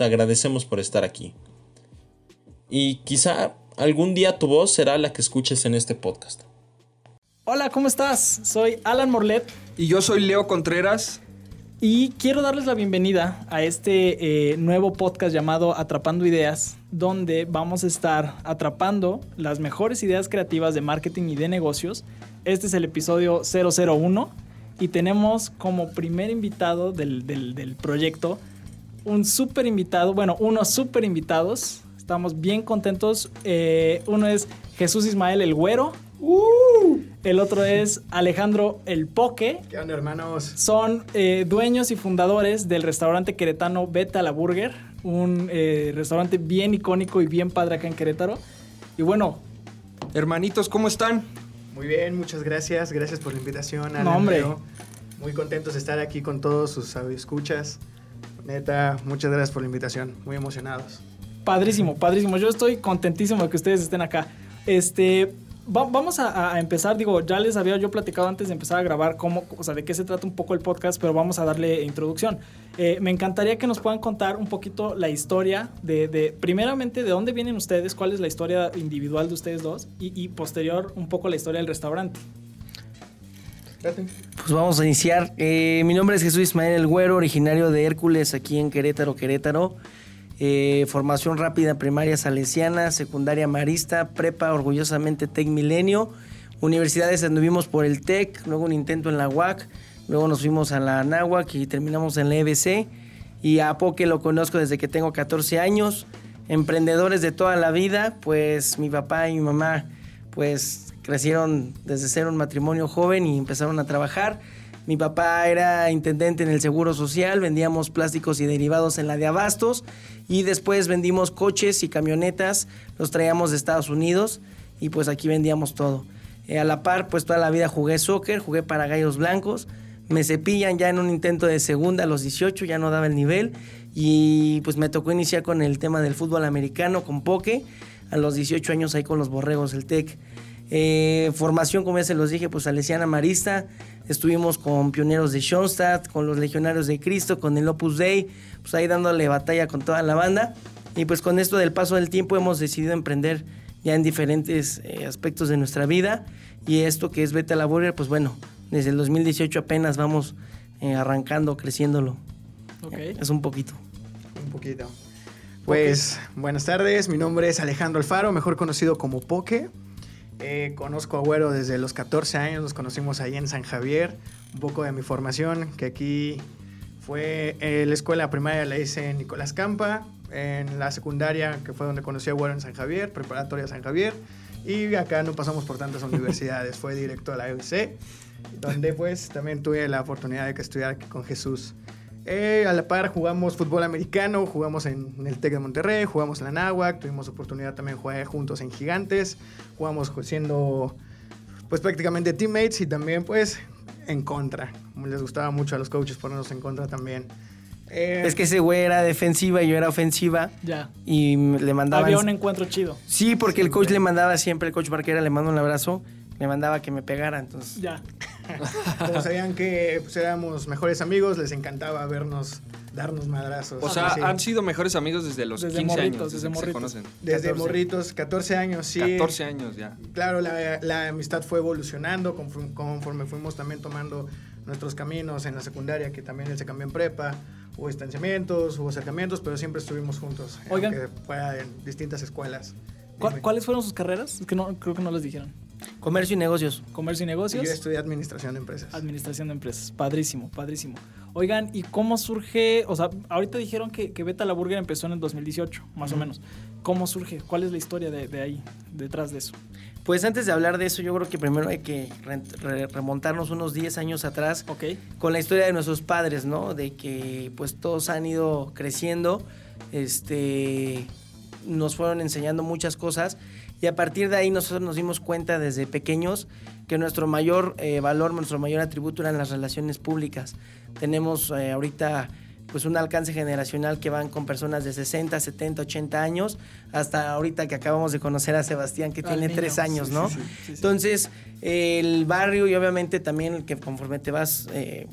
te agradecemos por estar aquí. Y quizá algún día tu voz será la que escuches en este podcast. Hola, ¿cómo estás? Soy Alan Morlet. Y yo soy Leo Contreras. Y quiero darles la bienvenida a este eh, nuevo podcast llamado Atrapando Ideas, donde vamos a estar atrapando las mejores ideas creativas de marketing y de negocios. Este es el episodio 001 y tenemos como primer invitado del, del proyecto un súper invitado, bueno, unos súper invitados. Estamos bien contentos. Eh, uno es Jesús Ismael el Güero. Uh. El otro es Alejandro el Poque. ¿Qué onda, hermanos? Son eh, dueños y fundadores del restaurante queretano Beta la Burger, un eh, restaurante bien icónico y bien padre acá en Querétaro. Y bueno. Hermanitos, ¿cómo están? Muy bien, muchas gracias. Gracias por la invitación. no, hombre. Muy contentos de estar aquí con todos sus escuchas. Neta, muchas gracias por la invitación. Muy emocionados. Padrísimo, padrísimo. Yo estoy contentísimo de que ustedes estén acá. Este, vamos a, empezar, digo, ya les había yo platicado antes de empezar a grabar cómo, o sea, de qué se trata un poco el podcast, pero vamos a darle introducción. Eh, me encantaría que nos puedan contar un poquito la historia de, primeramente, de dónde vienen ustedes, cuál es la historia individual de ustedes dos y, y posterior un poco la historia del restaurante. Pues vamos a iniciar. Eh, mi nombre es Jesús Ismael El Güero, originario de Hércules, aquí en Querétaro, Querétaro. Eh, formación rápida primaria salesiana, secundaria marista, prepa orgullosamente TEC Milenio. Universidades anduvimos por el TEC, luego un intento en la UAC, luego nos fuimos a la NAWAC y terminamos en la EBC. Y a Poque lo conozco desde que tengo 14 años. Emprendedores de toda la vida, pues mi papá y mi mamá, pues crecieron desde ser un matrimonio joven y empezaron a trabajar. Mi papá era intendente en el Seguro Social, vendíamos plásticos y derivados en la de Abastos y después vendimos coches y camionetas, los traíamos de Estados Unidos y pues aquí vendíamos todo. Eh, a la par, pues toda la vida jugué soccer, jugué para Gallos Blancos, me cepillan ya en un intento de segunda a los 18, ya no daba el nivel y pues me tocó iniciar con el tema del fútbol americano, con Poke, a los 18 años ahí con los Borregos del TEC. Eh, formación, como ya se los dije, pues salesiana marista. Estuvimos con pioneros de Schoenstatt, con los legionarios de Cristo, con el Opus Dei, pues ahí dándole batalla con toda la banda. Y pues con esto del paso del tiempo hemos decidido emprender ya en diferentes eh, aspectos de nuestra vida. Y esto que es Beta Laborier, pues bueno, desde el 2018 apenas vamos eh, arrancando, creciéndolo. Es un poquito. Un poquito. Pues buenas tardes, mi nombre es Alejandro Alfaro, mejor conocido como Poke. Eh, conozco a Güero desde los 14 años, nos conocimos ahí en San Javier. Un poco de mi formación, que aquí fue eh, la escuela primaria la hice en Nicolás Campa, en la secundaria, que fue donde conocí a Güero en San Javier, preparatoria San Javier. Y acá no pasamos por tantas universidades, fue directo a la UC, donde pues también tuve la oportunidad de estudiar con Jesús. Eh, a la par jugamos fútbol americano, jugamos en, el TEC de Monterrey, jugamos en la Náhuac, tuvimos oportunidad también de jugar juntos en Gigantes, jugamos siendo pues prácticamente teammates y también pues en contra. Les gustaba mucho a los coaches ponernos en contra también. Eh, es que ese güey era defensiva y yo era ofensiva. Ya. Y le mandaba. Había un encuentro chido. Sí, porque el coach le mandaba siempre, el coach Barquera le manda un abrazo, le mandaba que me pegara, entonces. Ya. Como sabían que pues, éramos mejores amigos, les encantaba vernos darnos madrazos. O sea, han sido mejores amigos desde los 15 años. Desde, morritos. Se conocen. Desde morritos, 14 años, sí. 14 años ya. Claro, la, amistad fue evolucionando conforme, fuimos también tomando nuestros caminos en la secundaria, que también él se cambió en prepa. Hubo distanciamientos, hubo acercamientos, pero siempre estuvimos juntos. Oigan. Aunque fuera en distintas escuelas. ¿Cuáles fueron sus carreras? Es que no, creo que no les dijeron. Comercio y negocios. Comercio y negocios. Yo estudié administración de empresas. Administración de empresas. Padrísimo, padrísimo. Oigan, ¿y cómo surge? O sea, ahorita dijeron que, que Beta la Burger empezó en el 2018, más o menos. ¿Cómo surge? ¿Cuál es la historia de, ahí, detrás de eso? Pues antes de hablar de eso, yo creo que primero hay que remontarnos unos 10 años atrás con la historia de nuestros padres, ¿no? De que pues todos han ido creciendo, este, nos fueron enseñando muchas cosas y a partir de ahí nosotros nos dimos cuenta desde pequeños que nuestro mayor eh, valor, nuestro mayor atributo eran las relaciones públicas. Tenemos eh, ahorita pues un alcance generacional que van con personas de 60, 70, 80 años, hasta ahorita que acabamos de conocer a Sebastián que tiene tres años, ¿no? Entonces, el barrio y obviamente también que conforme te vas eh,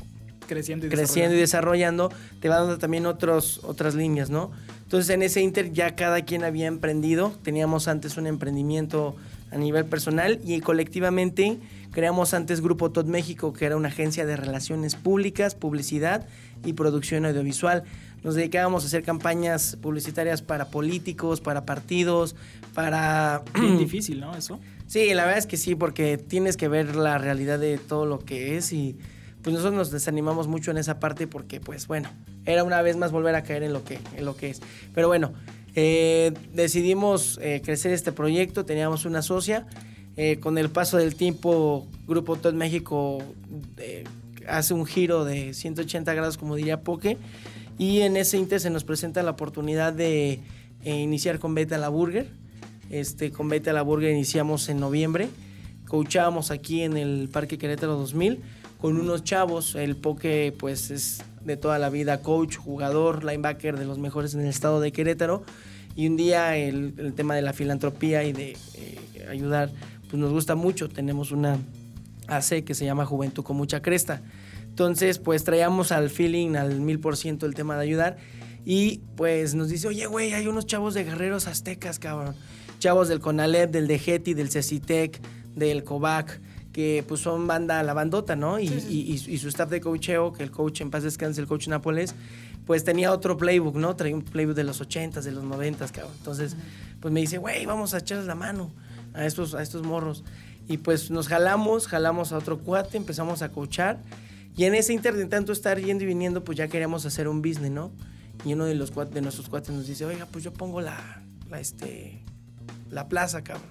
creciendo, y, creciendo y desarrollando, te va dando también otros, otras líneas, ¿no? Entonces en ese inter ya cada quien había emprendido, teníamos antes un emprendimiento a nivel personal y colectivamente creamos antes Grupo Tot México, que era una agencia de relaciones públicas, publicidad y producción audiovisual. Nos dedicábamos a hacer campañas publicitarias para políticos, para partidos, para... Bien difícil, ¿no? Eso. Sí, la verdad es que sí, porque tienes que ver la realidad de todo lo que es y pues nosotros nos desanimamos mucho en esa parte porque pues bueno, era una vez más volver a caer en lo que, en lo que es. Pero bueno, eh, decidimos eh, crecer este proyecto, teníamos una socia. Eh, con el paso del tiempo, Grupo Todo México hace un giro de 180 grados, como diría Poke, y en ese inter se nos presenta la oportunidad de iniciar con Beta la Burger. Este, con Beta la Burger iniciamos en noviembre, coachábamos aquí en el Parque Querétaro 2000 con unos chavos, el Poke pues es de toda la vida coach, jugador, linebacker de los mejores en el estado de Querétaro. Y un día el, tema de la filantropía y de eh, ayudar, pues nos gusta mucho. Tenemos una AC que se llama Juventud con mucha cresta. Entonces, pues traíamos al feeling al mil por ciento el tema de ayudar. Y pues nos dice, oye, güey, hay unos chavos de guerreros aztecas, cabrón. Chavos del CONALEP, del DEGETI, del CECITEC, del COVAC que pues son banda la bandota, ¿no? Y, y, su staff de coacheo, que el coach en paz descanse, el coach Nápoles, pues tenía otro playbook, ¿no? Traía un playbook de los 80s, de los 90s, cabrón. Entonces, pues me dice, güey, vamos a echarles la mano a estos, a estos morros. Y pues nos jalamos, jalamos a otro cuate, empezamos a coachar. Y en ese inter tanto estar yendo y viniendo, pues ya queríamos hacer un business, ¿no? Y uno de los de nuestros cuates nos dice, oiga, pues yo pongo la, la, este, la plaza, cabrón.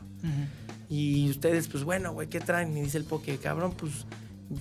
Y ustedes, pues bueno, güey, ¿qué traen? Y dice el poke, cabrón, pues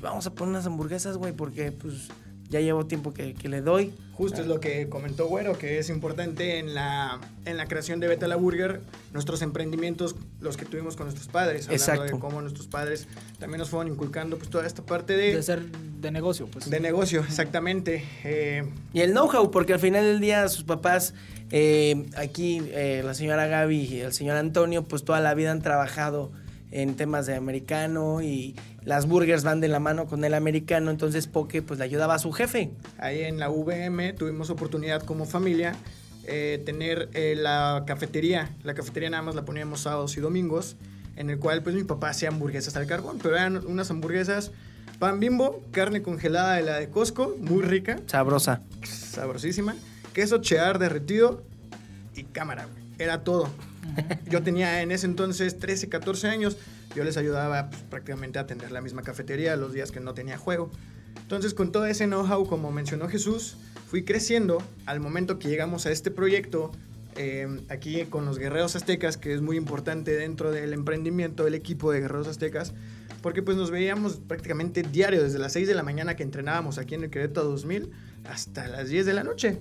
vamos a poner unas hamburguesas, güey, porque pues ya llevo tiempo que, le doy. Justo es lo que comentó Güero, que es importante en la, en la creación de Beta la Burger, nuestros emprendimientos, los que tuvimos con nuestros padres, hablando Exacto. de cómo nuestros padres también nos fueron inculcando pues toda esta parte de... De ser de negocio, pues. De negocio, exactamente. Eh, y el know-how, porque al final del día sus papás eh, aquí eh, la señora Gaby y el señor Antonio, pues toda la vida han trabajado en temas de americano y las burgers van de la mano con el americano, entonces Poke pues le ayudaba a su jefe. Ahí en la VM tuvimos oportunidad como familia eh, tener la cafetería. La cafetería nada más la poníamos sábados y domingos, en el cual pues mi papá hacía hamburguesas al carbón, pero eran unas hamburguesas pan bimbo, carne congelada de la de Costco, muy rica. Sabrosa. Sabrosísima queso cheddar derretido y cámara, Era todo. Yo tenía en ese entonces 13, 14 años. Yo les ayudaba pues, prácticamente a atender la misma cafetería los días que no tenía juego. Entonces, con todo ese know-how, como mencionó Jesús, fui creciendo al momento que llegamos a este proyecto eh, aquí con los Guerreros Aztecas, que es muy importante dentro del emprendimiento del equipo de Guerreros Aztecas, porque pues nos veíamos prácticamente diario, desde las 6 de la mañana que entrenábamos aquí en el Querétaro 2000 hasta las 10 de la noche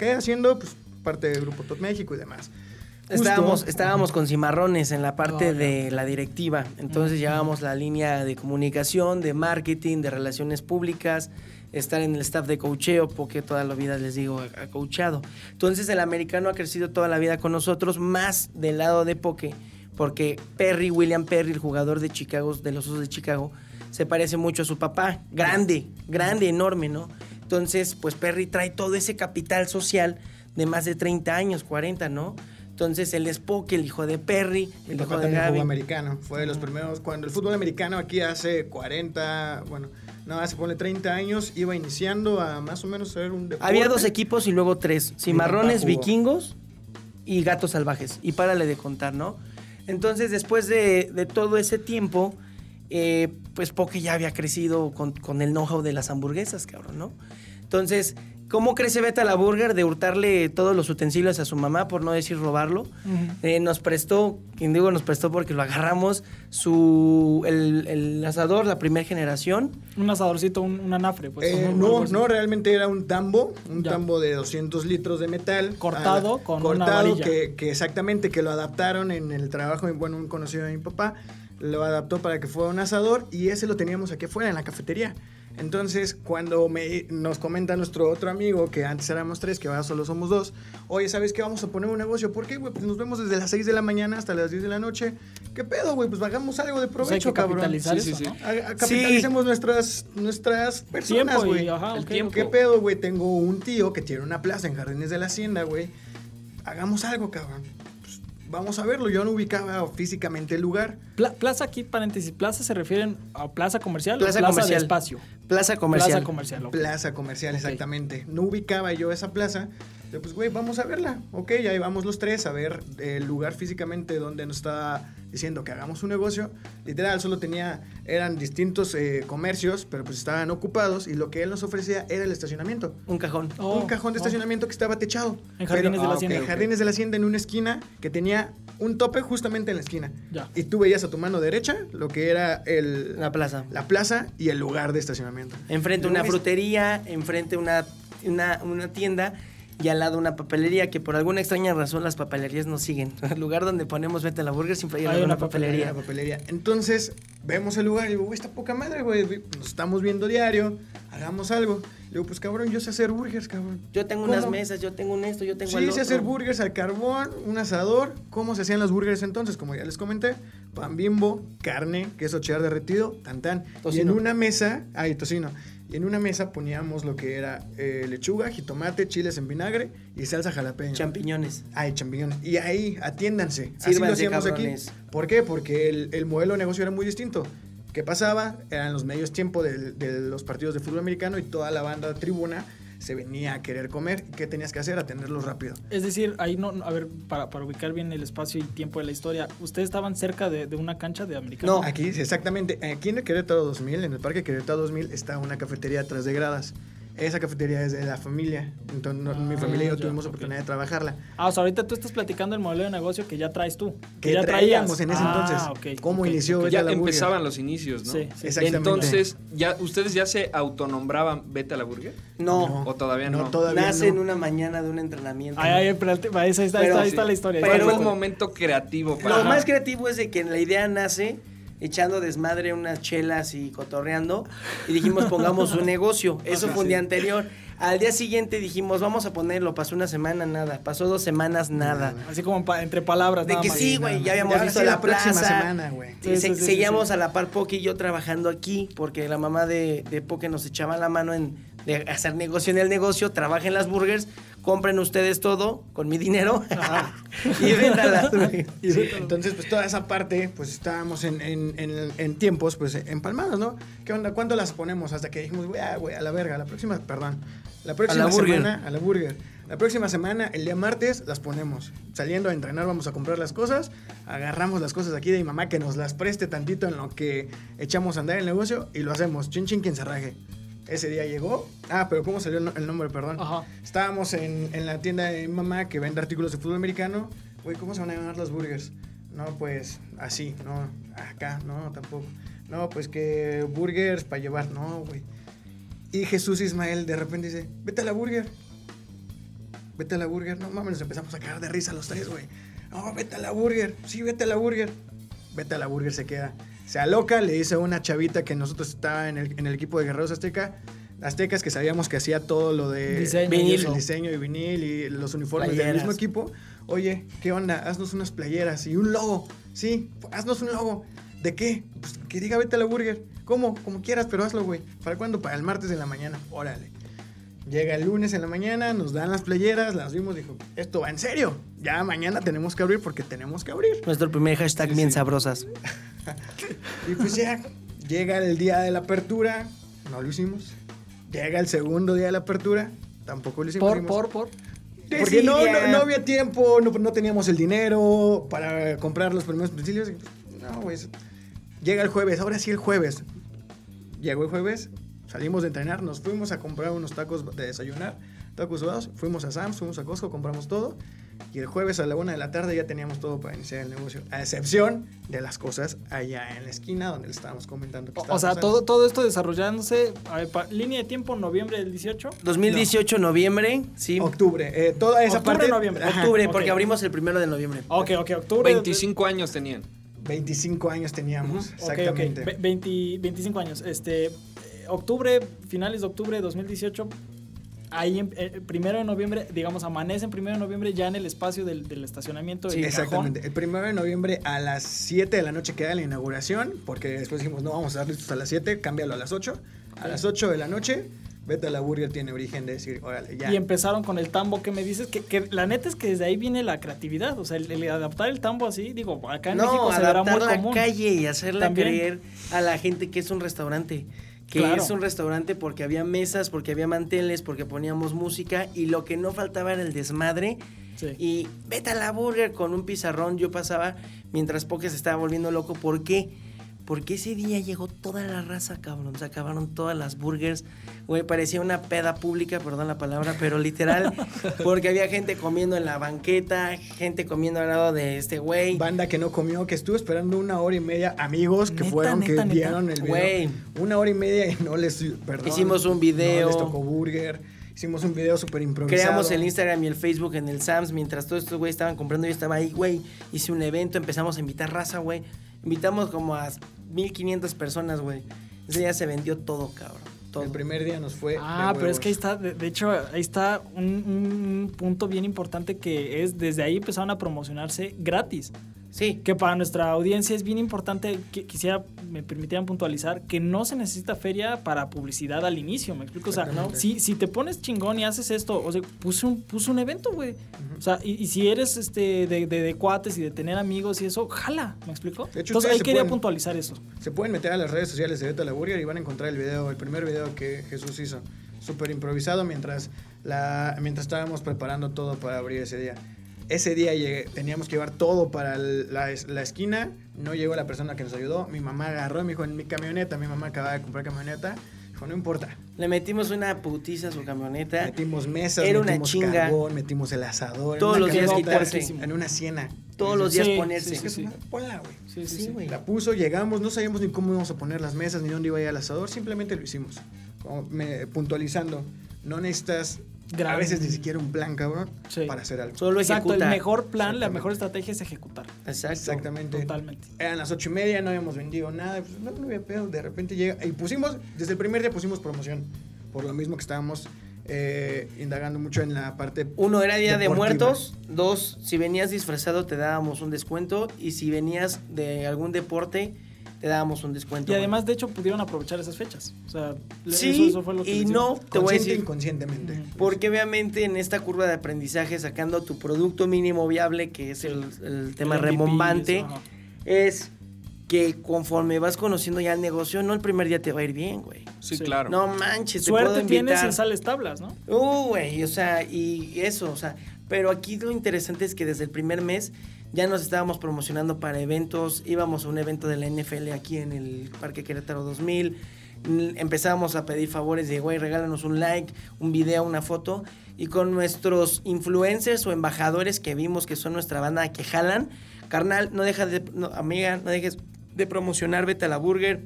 qué haciendo pues, parte del Grupo Top México y demás. Estábamos, estábamos con cimarrones en la parte de la directiva. Entonces llevábamos la línea de comunicación, de marketing, de relaciones públicas, estar en el staff de coacheo, porque toda la vida les digo, ha coachado. Entonces el americano ha crecido toda la vida con nosotros, más del lado de Poke, porque Perry, William Perry, el jugador de Chicago, de los Osos de Chicago, se parece mucho a su papá. Grande, grande, enorme, ¿no? Entonces, pues Perry trae todo ese capital social de más de 30 años, 40, ¿no? Entonces, el Spock, el hijo de Perry, el hijo de Gaby. fútbol americano. Fue de los primeros, cuando el fútbol americano aquí hace 40, bueno, no, hace pone 30 años, iba iniciando a más o menos ser un deporte. Había dos equipos y luego tres. Cimarrones, vikingos y gatos salvajes. Y párale de contar, ¿no? Entonces, después de, de todo ese tiempo, eh, pues Poke ya había crecido con, el know-how de las hamburguesas, cabrón, ¿no? Entonces, ¿Cómo crece Beta la Burger de hurtarle todos los utensilios a su mamá, por no decir robarlo? Eh, nos prestó, quien digo nos prestó porque lo agarramos, su el, asador, la primera generación. Un asadorcito, un, anafre, pues. Eh, no, no, realmente era un tambo, un tambo de 200 litros de metal. Cortado con cortado, una que, que exactamente, que lo adaptaron en el trabajo, bueno, un conocido de mi papá, lo adaptó para que fuera un asador y ese lo teníamos aquí afuera en la cafetería. Entonces, cuando me, nos comenta nuestro otro amigo, que antes éramos tres, que ahora solo somos dos, oye, ¿sabes qué? Vamos a poner un negocio. ¿Por qué, güey? Pues nos vemos desde las 6 de la mañana hasta las 10 de la noche. ¿Qué pedo, güey? Pues hagamos algo de pues provecho, cabrón. sí, sí, sí. capitalicemos nuestras, nuestras personas, güey. ¿Qué pedo, güey? Tengo un tío que tiene una plaza en Jardines de la Hacienda, güey. Hagamos algo, cabrón vamos a verlo. Yo no ubicaba físicamente el lugar. plaza aquí, paréntesis, plaza se refieren a plaza comercial plaza o plaza comercial. de espacio. Plaza comercial. Plaza comercial. Plaza comercial, exactamente. No ubicaba yo esa plaza. Yo, pues, güey, vamos a verla. Ok, ahí vamos los tres a ver el lugar físicamente donde nos está diciendo que hagamos un negocio. Literal, solo tenía, eran distintos eh, comercios, pero pues estaban ocupados y lo que él nos ofrecía era el estacionamiento. Un cajón. un oh, cajón de oh. estacionamiento que estaba techado. En Jardines de la Hacienda. En Jardines de la Hacienda, en una esquina que tenía un tope justamente en la esquina. Ya. Y tú veías a tu mano derecha lo que era el... La plaza. La plaza y el lugar de estacionamiento. Enfrente una frutería, enfrente una, una, una tienda y al lado una papelería que por alguna extraña razón las papelerías no siguen. El lugar donde ponemos Vete a la Burger siempre hay, una papelería. papelería. Entonces, vemos el lugar y digo, güey, está poca madre, güey. Nos estamos viendo diario, hagamos algo. Le digo, pues cabrón, yo sé hacer burgers, cabrón. Yo tengo unas mesas, yo tengo un esto, yo tengo Sí, sé hacer burgers al carbón, un asador. ¿Cómo se hacían los burgers entonces? Como ya les comenté, pan bimbo, carne, queso cheddar derretido, tan tan. Y en una mesa, ay, tocino. Y en una mesa poníamos lo que era eh, lechuga, jitomate, chiles en vinagre y salsa jalapeño. Champiñones. Ay, champiñones. Y ahí, atiéndanse. Así lo hacíamos aquí. ¿Por qué? Porque el, modelo de negocio era muy distinto. ¿Qué pasaba? Eran los medios tiempo de, de los partidos de fútbol americano y toda la banda tribuna se venía a querer comer. ¿Qué tenías que hacer? Atenderlos rápido. Es decir, ahí no, a ver, para, para ubicar bien el espacio y tiempo de la historia, ¿ustedes estaban cerca de, de una cancha de americano? No, aquí, exactamente. Aquí en el Querétaro 2000, en el Parque Querétaro 2000, está una cafetería atrás de gradas. Esa cafetería es de la familia. Entonces, mi familia y yo ah, tuvimos oportunidad de trabajarla. Ah, o sea, ahorita tú estás platicando el modelo de negocio que ya traes tú. Que, ya traíamos en ese ah, entonces. ¿Cómo inició Ya empezaban los inicios, ¿no? Sí, Exactamente. Entonces, ya, ¿ustedes ya se autonombraban Vete a la Burger? No. ¿O todavía no? no todavía Nace en una mañana de un entrenamiento. Ay, ay, pero ahí está, ahí está, la historia. Pero fue el momento creativo para... Lo más creativo es de que la idea nace echando desmadre unas chelas y cotorreando y dijimos pongamos un negocio. Eso fue un día anterior. Al día siguiente dijimos, vamos a ponerlo. Pasó una semana, nada. Pasó dos semanas, nada. Así como entre palabras. De que sí, güey, ya habíamos visto la, próxima semana, güey. seguíamos a la par Poke y yo trabajando aquí, porque la mamá de, de Poke nos echaba la mano en hacer negocio en el negocio, trabajen las burgers, compren ustedes todo con mi dinero y véndalas. entonces, pues toda esa parte, pues estábamos en, en, en, tiempos, pues empalmados, ¿no? ¿Qué onda? ¿Cuándo las ponemos? Hasta que dijimos, güey, ah, a la verga, la próxima, perdón, la próxima semana, a la burger. La próxima semana, el día martes, las ponemos. Saliendo a entrenar, vamos a comprar las cosas. Agarramos las cosas aquí de mi mamá que nos las preste tantito en lo que echamos a andar el negocio y lo hacemos. Chin chin quien se raje. Ese día llegó. Ah, pero ¿cómo salió el nombre? Perdón. Ajá. Estábamos en, en, la tienda de mi mamá que vende artículos de fútbol americano. Güey, ¿cómo se van a llamar los burgers? No, pues así, no. Acá, no, tampoco. No, pues que burgers para llevar. No, güey. Y Jesús Ismael de repente dice, vete a la burger. Vete a la burger. No mames, nos empezamos a caer de risa los tres, güey. No, vete a la burger. Sí, vete a la burger. Vete a la burger se queda se aloca, le dice a una chavita que nosotros estaba en el, en el equipo de Guerreros Azteca, Aztecas que sabíamos que hacía todo lo de vinil. el diseño y vinil y los uniformes del mismo equipo. Oye, ¿qué onda? Haznos unas playeras y un logo. Sí, haznos un logo. ¿De qué? Pues que diga vete a la burger. ¿Cómo? Como quieras, pero hazlo, güey. ¿Para cuándo? Para el martes de la mañana. Órale. Llega el lunes en la mañana, nos dan las playeras, las vimos, dijo, esto va en serio. Ya mañana tenemos que abrir porque tenemos que abrir. Nuestro primer hashtag bien sabrosas. y pues ya, llega el día de la apertura, no lo hicimos. Llega el segundo día de la apertura, tampoco lo hicimos. Por, por, por. Porque no, no, había tiempo, no, no, teníamos el dinero para comprar los primeros utensilios. No, pues. Llega el jueves, ahora sí el jueves. Llegó el jueves, Salimos de entrenar, nos fuimos a comprar unos tacos de desayunar, tacos sudados, fuimos a Sam's, fuimos a Costco, compramos todo. Y el jueves a la una de la tarde ya teníamos todo para iniciar el negocio, a excepción de las cosas allá en la esquina donde le estábamos comentando. Que o sea, todo, todo esto desarrollándose, línea de tiempo, noviembre del 18. 2018, noviembre, sí. Octubre, eh, toda esa octubre, parte. noviembre. Octubre, porque abrimos el primero de noviembre. Ok, ok, octubre. 25 años tenían. 25 años teníamos, exactamente. 25 años. Este, octubre, finales de octubre de 2018, ahí eh, primero de noviembre, digamos, amanece en primero de noviembre ya en el espacio del, estacionamiento. Sí, exactamente. El primero de noviembre a las 7 de la noche queda la inauguración, porque después dijimos, no, vamos a dar listos a las 7, cámbialo a las 8. A las 8 de la noche, Vete a la Burger tiene origen de decir, órale, ya. Y empezaron con el tambo que me dices, que, que la neta es que desde ahí viene la creatividad. O sea, el, adaptar el tambo así, digo, acá en México se verá muy la calle y hacerla creer a la gente que es un restaurante que es un restaurante porque había mesas, porque había manteles, porque poníamos música y lo que no faltaba era el desmadre. Y vete a la burger con un pizarrón. Yo pasaba mientras Poké se estaba volviendo loco. ¿Por qué? Porque ese día llegó toda la raza, cabrón. Se acabaron todas las burgers. Güey, parecía una peda pública, perdón la palabra, pero literal. porque había gente comiendo en la banqueta, gente comiendo al lado de este güey. Banda que no comió, que estuvo esperando una hora y media. Amigos que fueron, que vieron el video. Güey. Una hora y media y no les. Perdón. Hicimos un video. No les tocó burger. Hicimos un video súper improvisado. Creamos el Instagram y el Facebook en el Sams. Mientras todos estos güeyes estaban comprando, yo estaba ahí, güey. Hice un evento, empezamos a invitar raza, güey. Invitamos como a 1500 personas, güey. Ese día se vendió todo, cabrón. Todo. El primer día nos fue. Ah, pero es que ahí está, de, hecho, ahí está un, un, punto bien importante que es desde ahí empezaron a promocionarse gratis. Sí. Que para nuestra audiencia es bien importante, que quisiera, me permitieran puntualizar, que no se necesita feria para publicidad al inicio, ¿me explico? O sea, si, si te pones chingón y haces esto, o sea, puse un, puse un evento, güey. O sea, y, si eres este de, de, cuates y de tener amigos y eso, jala, ¿me explico? Entonces ahí quería puntualizar eso. Se pueden meter a las redes sociales de Beta la Burger y van a encontrar el video, el primer video que Jesús hizo. Súper improvisado mientras, la, mientras estábamos preparando todo para abrir ese día. Ese día llegué, teníamos que llevar todo para la, esquina. No llegó la persona que nos ayudó. Mi mamá agarró y me dijo, en mi camioneta, mi mamá acaba de comprar camioneta. Dijo, no importa. Le metimos una putiza a su camioneta. Metimos mesas, Era metimos una chinga. carbón, metimos el asador. Todos los días quitarse. En una siena. Todos los días ponerse. Sí, sí, Ponla, güey. Sí, sí, güey. La puso, llegamos, no sabíamos ni cómo íbamos a poner las mesas, ni dónde iba a ir el asador. Simplemente lo hicimos. me, puntualizando. No necesitas a veces ni siquiera un plan, cabrón, para hacer algo. Solo Exacto, el mejor plan, la mejor estrategia es ejecutar. Exactamente. Totalmente. Eran las ocho y media, no habíamos vendido nada, pues no, había pedo. De repente llega, y pusimos, desde el primer día pusimos promoción, por lo mismo que estábamos eh, indagando mucho en la parte. Uno era Día de Muertos, dos, si venías disfrazado te dábamos un descuento, y si venías de algún deporte te dábamos un descuento. Y además, de hecho, pudieron aprovechar esas fechas. O sea, sí, eso, fue lo que y no, te voy a decir. inconscientemente. Porque obviamente en esta curva de aprendizaje, sacando tu producto mínimo viable, que es el, tema remombante, es que conforme vas conociendo ya el negocio, no el primer día te va a ir bien, güey. Sí, claro. No manches, Suerte te puedo tienes en sales tablas, ¿no? Uh, güey, o sea, y eso, o sea, pero aquí lo interesante es que desde el primer mes ya nos estábamos promocionando para eventos, íbamos a un evento de la NFL aquí en el Parque Querétaro 2000, empezábamos a pedir favores de, güey, regálanos un like, un video, una foto, y con nuestros influencers o embajadores que vimos que son nuestra banda que jalan, carnal, no dejas de, amiga, no dejes de promocionar, vete a la burger,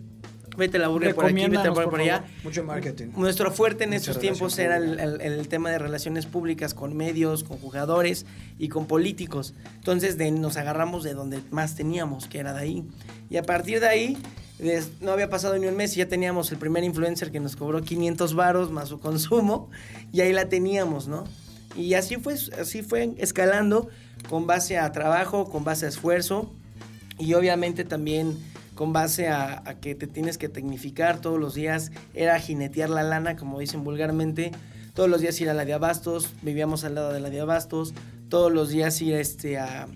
vete a la burger por aquí, vete por, por allá. Mucho marketing. Nuestro fuerte en estos tiempos era el, tema de relaciones públicas con medios, con jugadores y con políticos. Entonces de, nos agarramos de donde más teníamos, que era de ahí. Y a partir de ahí, no había pasado ni un mes y ya teníamos el primer influencer que nos cobró 500 varos más su consumo y ahí la teníamos, ¿no? Y así fue, así fue escalando con base a trabajo, con base a esfuerzo y obviamente también con base a, que te tienes que tecnificar todos los días, era jinetear la lana, como dicen vulgarmente, todos los días ir a la de Abastos, vivíamos al lado de la de Abastos, todos los días ir este, a,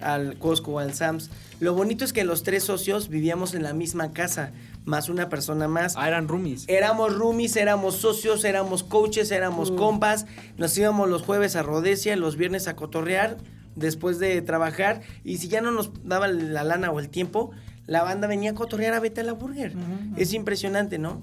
al Costco o al Sams. Lo bonito es que los tres socios vivíamos en la misma casa, más una persona más. Ah, eran roomies. Éramos roomies, éramos socios, éramos coaches, éramos uh. compas. Nos íbamos los jueves a Rodesia, los viernes a cotorrear después de trabajar. Y si ya no nos daba la lana o el tiempo, la banda venía a cotorrear a Vete a la Burger. Es impresionante, ¿no?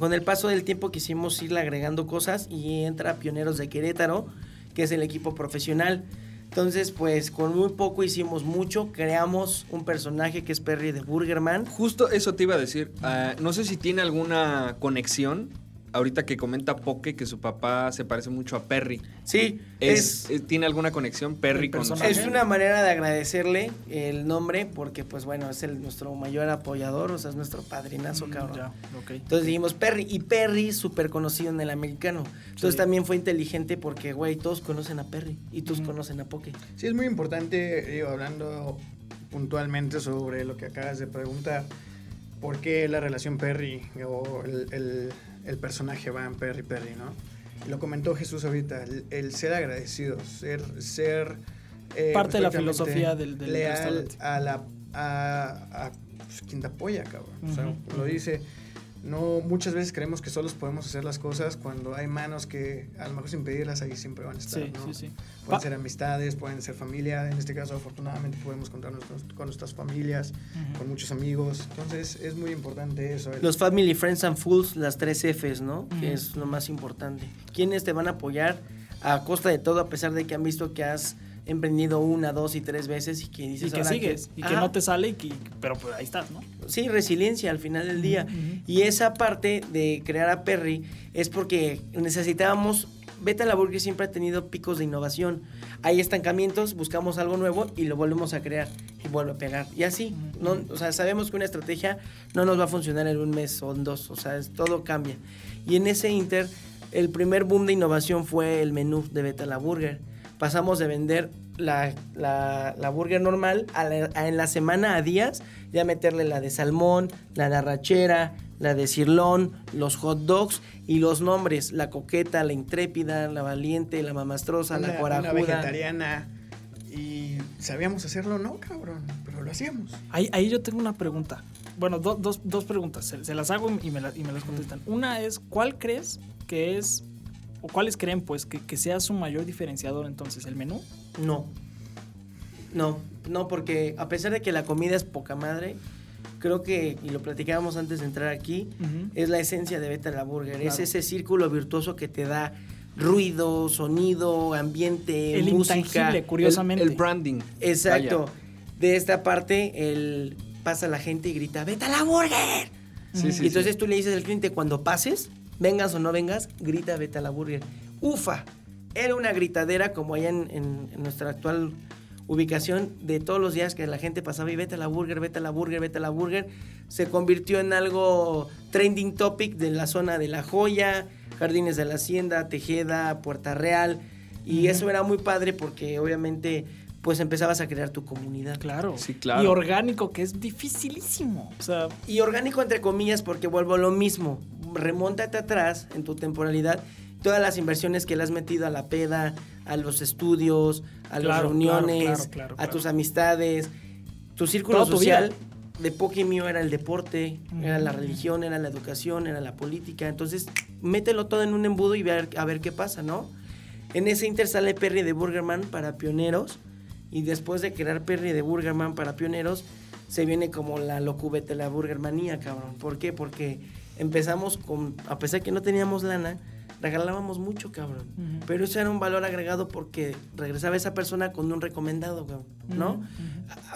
con el paso del tiempo quisimos irle agregando cosas y entra Pioneros de Querétaro, que es el equipo profesional. Entonces, pues con muy poco hicimos mucho, creamos un personaje que es Perry de Burgerman. Justo eso te iba a decir. Ah, no sé si tiene alguna conexión ahorita que comenta Poke que su papá se parece mucho a Perry. Sí, es, eh, tiene alguna conexión Perry con Es una manera de agradecerle el nombre porque pues bueno, es el nuestro mayor apoyador, o sea, es nuestro padrinazo, mm, cabrón. Entonces dijimos Perry y Perry súper conocido en el americano. Entonces también fue inteligente porque güey, todos conocen a Perry y todos conocen a Poke. Sí, es muy importante, digo, hablando puntualmente sobre lo que acabas de preguntar, ¿por qué la relación Perry o el el personaje Van Perry Perry, ¿no? Lo comentó Jesús ahorita, el, ser agradecido, ser... ser eh, Parte de la filosofía del, del leal a la a, pues, quien te apoya, cabrón. o sea, lo dice no, muchas veces creemos que solos podemos hacer las cosas cuando hay manos que a lo mejor sin pedirlas ahí siempre van a estar, ¿no? Pueden ser amistades, pueden ser familia, en este caso afortunadamente podemos contar con nuestras familias, con muchos amigos, entonces es muy importante eso. Los Family, Friends and Fools, las tres Fs, ¿no? Que es lo más importante. ¿Quiénes te van a apoyar a costa de todo a pesar de que han visto que has emprendido una, dos y tres veces y que dices... Y que sigues, y que no te sale, y que, pero pues ahí estás, ¿no? Sí, resiliencia al final del día. Y esa parte de crear a Perry es porque necesitábamos... Beta la Burger siempre ha tenido picos de innovación. Hay estancamientos, buscamos algo nuevo y lo volvemos a crear y vuelve a pegar. Y así, no, o sea, sabemos que una estrategia no nos va a funcionar en un mes o en dos, o sea, todo cambia. Y en ese inter, el primer boom de innovación fue el menú de Beta la Burger pasamos de vender la, la, burger normal a en la semana a días ya meterle la de salmón, la de arrachera, la de cirlón, los hot dogs y los nombres, la coqueta, la intrépida, la valiente, la mamastrosa, la corajuda. Una vegetariana y sabíamos hacerlo, no, cabrón, pero lo hacíamos. Ahí, ahí yo tengo una pregunta. Bueno, dos, dos, preguntas, se, las hago y me, y me las contestan. Una es, ¿cuál crees que es ¿O cuáles creen, pues, que, sea su mayor diferenciador entonces? ¿El menú? No. No, no, porque a pesar de que la comida es poca madre, creo que, y lo platicábamos antes de entrar aquí, es la esencia de Beta la Burger. Es ese círculo virtuoso que te da ruido, sonido, ambiente, el música. curiosamente. El, branding. Exacto. De esta parte, el pasa la gente y grita, ¡Beta la Burger! Sí, sí, y entonces tú le dices al cliente, cuando pases, vengas o no vengas, grita vete a la burger. Ufa, era una gritadera como allá en, nuestra actual ubicación de todos los días que la gente pasaba y vete a la burger, vete a la burger, vete a la burger. Se convirtió en algo trending topic de la zona de La Joya, Jardines de la Hacienda, Tejeda, Puerta Real. Y eso era muy padre porque obviamente pues empezabas a crear tu comunidad. Claro. Sí, claro. Y orgánico, que es dificilísimo. O sea, y orgánico entre comillas porque vuelvo a lo mismo remóntate atrás en tu temporalidad, todas las inversiones que le has metido a la peda, a los estudios, a las reuniones, a tus amistades, tu círculo social de poco mío era el deporte, era la religión, era la educación, era la política. Entonces, mételo todo en un embudo y ver, a ver qué pasa, ¿no? En ese inter sale Perry de Burgerman para pioneros. Y después de crear Perry de Burgerman para pioneros, se viene como la locubete, la burgermanía, cabrón. ¿Por qué? Porque empezamos con, a pesar que no teníamos lana, regalábamos mucho, cabrón. Pero eso era un valor agregado porque regresaba esa persona con un recomendado, cabrón, ¿no?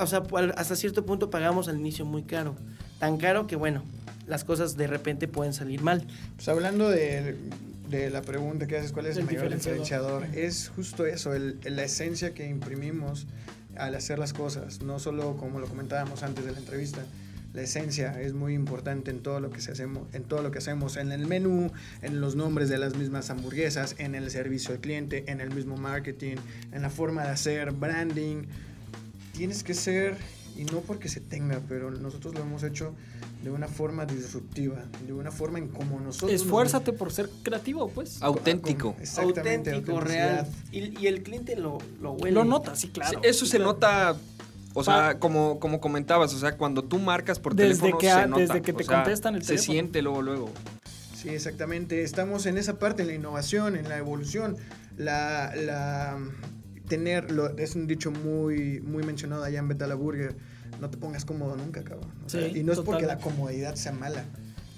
O sea, hasta cierto punto pagamos al inicio muy caro. Tan caro que, bueno, las cosas de repente pueden salir mal. Pues hablando de, la pregunta que haces, ¿cuál es el, mayor diferenciador? Es justo eso, la esencia que imprimimos al hacer las cosas, no solo como lo comentábamos antes de la entrevista, la esencia es muy importante en todo lo que se hacemos, en todo lo que hacemos, en el menú, en los nombres de las mismas hamburguesas, en el servicio al cliente, en el mismo marketing, en la forma de hacer branding. Tienes que ser y no porque se tenga, pero nosotros lo hemos hecho de una forma disruptiva, de una forma en como nosotros. Esfuérzate por ser creativo, pues. Auténtico. Exactamente. Auténtico, real. Y, el cliente lo, lo huele. Lo nota, sí, claro. eso se nota o sea, como, como comentabas, o sea, cuando tú marcas por desde teléfono que, se nota, Desde que te contestan el se teléfono. Se siente luego, luego. Sí, exactamente. Estamos en esa parte, en la innovación, en la evolución. La, la tener, es un dicho muy, muy mencionado allá en Betala Burger, no te pongas cómodo nunca, cabrón. y no es porque la comodidad sea mala,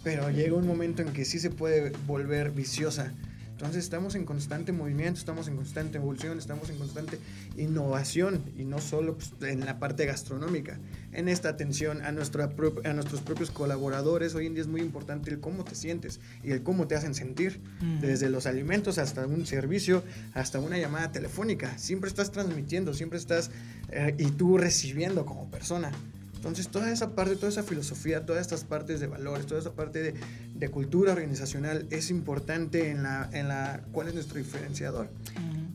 pero llega un momento en que sí se puede volver viciosa. Entonces estamos en constante movimiento, estamos en constante evolución, estamos en constante innovación y no solo pues, en la parte gastronómica, en esta atención a, nuestra a nuestros propios colaboradores. Hoy en día es muy importante el cómo te sientes y el cómo te hacen sentir, desde los alimentos hasta un servicio, hasta una llamada telefónica. Siempre estás transmitiendo, siempre estás eh, y tú recibiendo como persona. Entonces, toda esa parte, toda esa filosofía, todas estas partes de valores, toda esa parte de, de cultura organizacional es importante en la, en la cuál es nuestro diferenciador.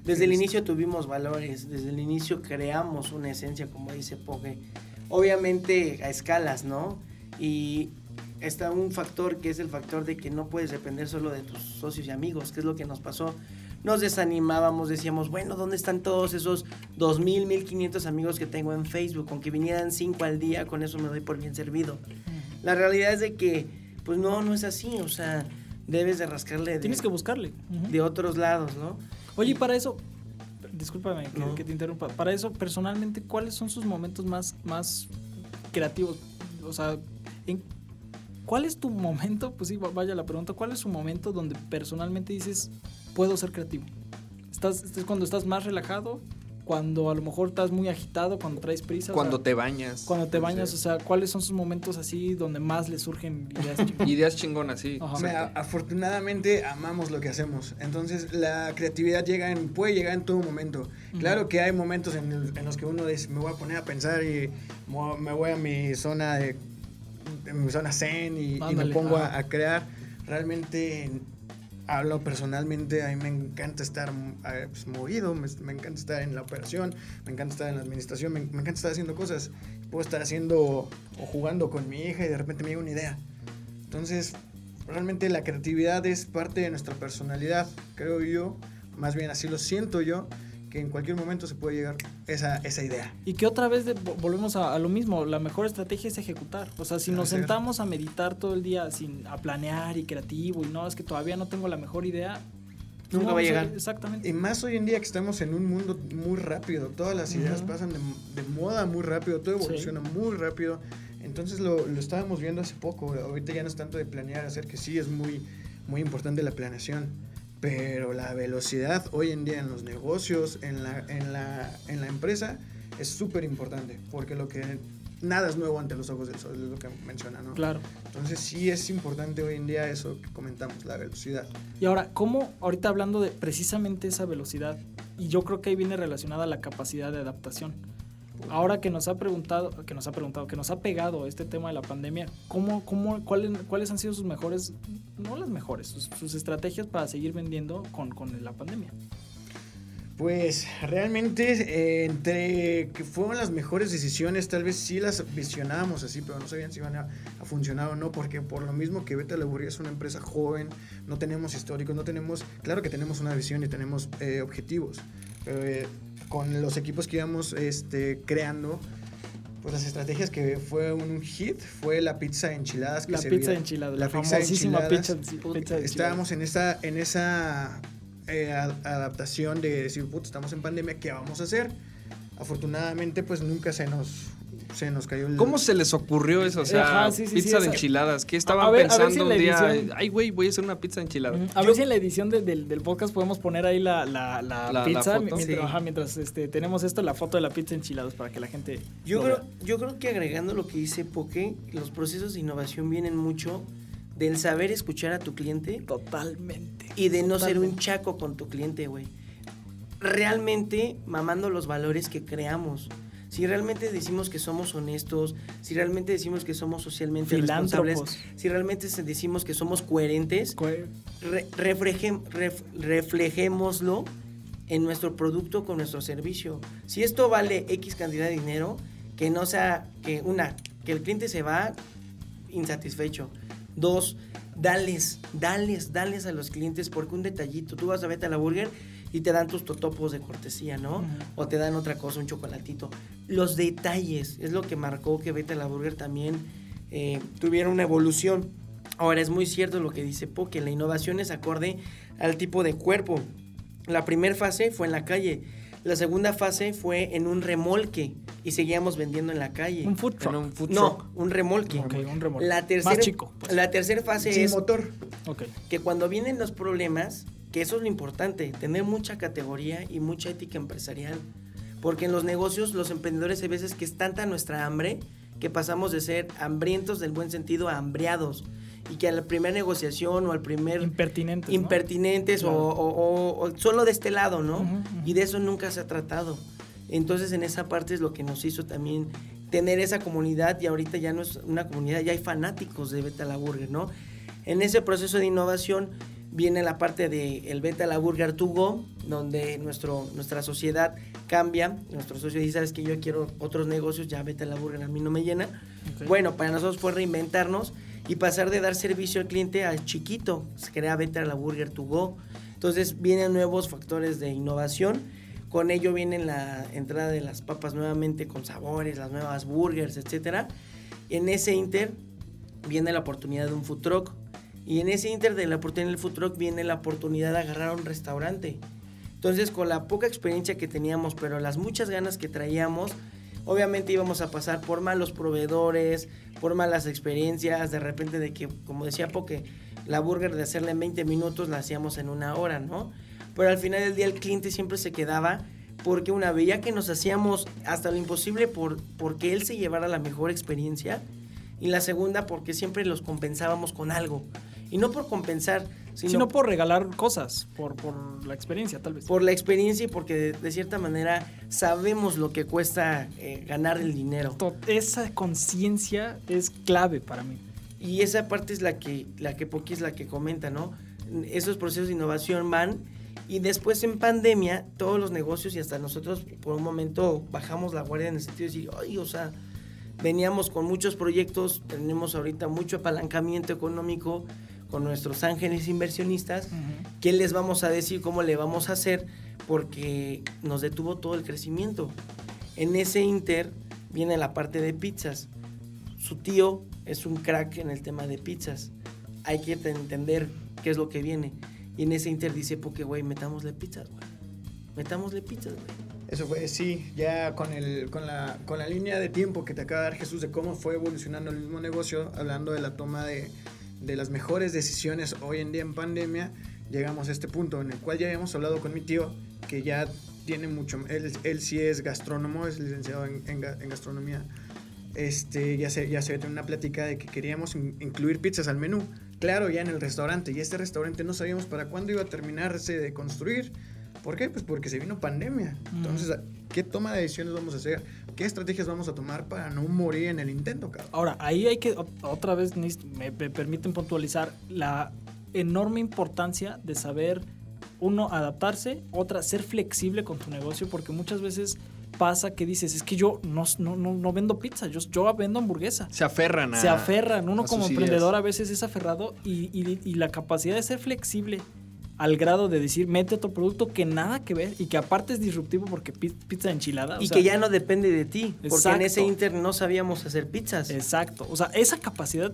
Desde el inicio tuvimos valores, desde el inicio creamos una esencia, como dice Pogue. Obviamente a escalas, ¿no? Y está un factor que es el factor de que no puedes depender solo de tus socios y amigos, que es lo que nos pasó nos desanimábamos, decíamos, bueno, ¿dónde están todos esos 2.000, 1.500 amigos que tengo en Facebook? Con que vinieran 5 al día, con eso me doy por bien servido. La realidad es de que, pues no, no es así, o sea, debes de rascarle. Tienes que buscarle. De otros lados, ¿no? Oye, y para eso, discúlpame que, te interrumpa, para eso, personalmente, ¿cuáles son sus momentos más, más creativos? O sea, ¿cuál es tu momento? Pues sí, vaya la pregunta, ¿cuál es su momento donde personalmente dices, puedo ser creativo. Estás, es cuando estás más relajado, cuando a lo mejor estás muy agitado, cuando traes prisa. Cuando te bañas. Cuando te bañas, o sea, ¿cuáles son sus momentos así donde más le surgen ideas chingonas? ideas chingonas, sí. afortunadamente amamos lo que hacemos. Entonces la creatividad llega en, puede llegar en todo momento. Claro que hay momentos en, los que uno dice, me voy a poner a pensar y me voy a mi zona de mi zona zen y, me pongo a, a, crear. Realmente hablo personalmente, a mí me encanta estar eh, pues, movido, me, encanta estar en la operación, me encanta estar en la administración, me, encanta estar haciendo cosas. Puedo estar haciendo o jugando con mi hija y de repente me llega una idea. Entonces, realmente la creatividad es parte de nuestra personalidad, creo yo, más bien así lo siento yo, que en cualquier momento se puede llegar esa, esa idea. Y que otra vez volvemos a, lo mismo, la mejor estrategia es ejecutar. O sea, si nos sentamos a meditar todo el día, sin, a planear y creativo, y no, es que todavía no tengo la mejor idea, Nunca va a llegar. Exactamente. Y más hoy en día que estamos en un mundo muy rápido, todas las ideas pasan de, de, moda muy rápido, todo evoluciona muy rápido. Entonces lo, lo, estábamos viendo hace poco, ahorita ya no es tanto de planear, hacer que sí es muy, muy importante la planeación pero la velocidad hoy en día en los negocios, en la, en la, en la empresa, es súper importante, porque lo que nada es nuevo ante los ojos del sol, es lo que menciona, ¿no? Claro. Entonces sí es importante hoy en día eso que comentamos, la velocidad. Y ahora, ¿cómo, ahorita hablando de precisamente esa velocidad, y yo creo que ahí viene relacionada la capacidad de adaptación, Ahora que nos ha preguntado, que nos ha preguntado, que nos ha pegado este tema de la pandemia, ¿cómo, cómo, cuáles, ¿cuáles han sido sus mejores, no las mejores, sus, estrategias para seguir vendiendo con, con la pandemia? Pues realmente eh, entre que fueron las mejores decisiones, tal vez sí las visionábamos así, pero no sabían si iban a, funcionar o no, porque por lo mismo que Beta Laburría es una empresa joven, no tenemos históricos, no tenemos, claro que tenemos una visión y tenemos eh, objetivos, pero eh, con los equipos que íbamos este, creando, pues las estrategias que fue un hit fue la pizza enchiladas. Que la pizza enchiladas, la, famosísima pizza, pizza Estábamos en esa, en esa eh, adaptación de decir, putz, estamos en pandemia, ¿qué vamos a hacer? Afortunadamente, pues nunca se nos se nos cayó el... ¿Cómo se les ocurrió eso? O sea, pizza de enchiladas. ¿Qué estaban pensando un día? Ay, güey, voy a hacer una pizza de enchiladas. A ver si en la edición del, del, podcast podemos poner ahí la, la, la, pizza. mientras, mientras este, tenemos esto, la foto de la pizza enchiladas para que la gente. Yo, creo, yo creo que agregando lo que dice Poke, los procesos de innovación vienen mucho del saber escuchar a tu cliente. Totalmente. Y de no ser un chaco con tu cliente, güey. Realmente mamando los valores que creamos si realmente decimos que somos honestos, si realmente decimos que somos socialmente responsables, si realmente decimos que somos coherentes, reflejémoslo en nuestro producto con nuestro servicio. Si esto vale X cantidad de dinero, que no sea que una, que el cliente se va insatisfecho. Dos, dales, dales, dales a los clientes porque un detallito, tú vas a vete a la burger y te dan tus totopos de cortesía, ¿no? O te dan otra cosa, un chocolatito. Los detalles es lo que marcó que Vete a la Burger también eh, tuviera una evolución. Ahora es muy cierto lo que dice Poke, la innovación es acorde al tipo de cuerpo. La primera fase fue en la calle, la segunda fase fue en un remolque. y seguíamos vendiendo en la calle. Un food truck. En un food no, truck. un remolque. Ok, un remolque. La tercera, Más chico, pues. La tercera fase Sin es motor. Ok. que cuando vienen los problemas, que eso es lo importante, tener mucha categoría y mucha ética empresarial. Porque en los negocios, los emprendedores hay veces que es tanta nuestra hambre que pasamos de ser hambrientos del buen sentido a hambriados. Y que a la primera negociación o al primer... Impertinentes. impertinentes o, o- o- o solo de este lado, ¿no? Y de eso nunca se ha tratado. Entonces en esa parte es lo que nos hizo también tener esa comunidad y ahorita ya no es una comunidad, ya hay fanáticos de Beta la Burger, ¿no? En ese proceso de innovación viene la parte de el Beta la Burger to go, donde nuestro, nuestra sociedad cambia, nuestro socio dice, sabes que yo quiero otros negocios, ya Beta la Burger a mí no me llena. Bueno, para nosotros fue reinventarnos y pasar de dar servicio al cliente al chiquito. Se crea Beta la Burger to go. Entonces vienen nuevos factores de innovación. Con ello viene la entrada de las papas nuevamente con sabores, las nuevas burgers, etc. En ese inter viene la oportunidad de un food truck. Y en ese inter de la oportunidad del food truck viene la oportunidad de agarrar un restaurante. Entonces, con la poca experiencia que teníamos, pero las muchas ganas que traíamos, obviamente íbamos a pasar por malos proveedores, por malas experiencias, de repente de que, como decía Poque, la burger de hacerla en 20 minutos la hacíamos en una hora, ¿no? Pero al final del día el cliente siempre se quedaba porque una veía que nos hacíamos hasta lo imposible por porque él se llevara la mejor experiencia y la segunda porque siempre los compensábamos con algo. Y no por compensar, sino, Sino por regalar cosas, por, por la experiencia, tal vez. por la experiencia y porque de, de cierta manera sabemos lo que cuesta eh, ganar el dinero. Esa conciencia es clave para mí. Y esa parte es la que, la que Poqui es la que comenta, ¿no? Esos procesos de innovación van y después en pandemia todos los negocios y hasta nosotros por un momento bajamos la guardia en el sentido de decir, ay, o sea, veníamos con muchos proyectos, tenemos ahorita mucho apalancamiento económico con nuestros ángeles inversionistas, ¿qué les vamos a decir? ¿Cómo le vamos a hacer? Porque nos detuvo todo el crecimiento. En ese inter viene la parte de pizzas. Su tío es un crack en el tema de pizzas. Hay que te- entender qué es lo que viene. Y en ese inter dice, porque, güey, metámosle pizzas, güey. Metámosle pizzas, güey. Eso fue, sí, ya con, el, con, la, con la línea de tiempo que te acaba de dar Jesús de cómo fue evolucionando el mismo negocio, hablando de la toma de, de las mejores decisiones hoy en día en pandemia, llegamos a este punto en el cual ya habíamos hablado con mi tío, que ya tiene mucho, él, él sí es gastrónomo, es licenciado en, en ga- en gastronomía, este, ya se, ya se una plática de que queríamos in- incluir pizzas al menú. Claro, ya en el restaurante. Y este restaurante no sabíamos para cuándo iba a terminarse de construir. ¿Por qué? Pues porque se vino pandemia. Entonces, ¿qué toma de decisiones vamos a hacer? ¿Qué estrategias vamos a tomar para no morir en el intento, cabrón? Ahora, ahí hay que, ot- otra vez, me, me permiten puntualizar la enorme importancia de saber, uno, adaptarse, otra, ser flexible con tu negocio, porque muchas veces pasa que dices, es que yo no, no, no, vendo pizza, yo, yo vendo hamburguesa. Se aferran a. Se aferran, uno a como emprendedor ideas. a veces es aferrado y, y- y la capacidad de ser flexible al grado de decir, mete otro producto que nada que ver y que aparte es disruptivo porque pi- pizza enchilada. o Y sea, que ya no depende de ti. Porque en Exacto. ese inter no sabíamos hacer pizzas. Exacto. O sea, esa capacidad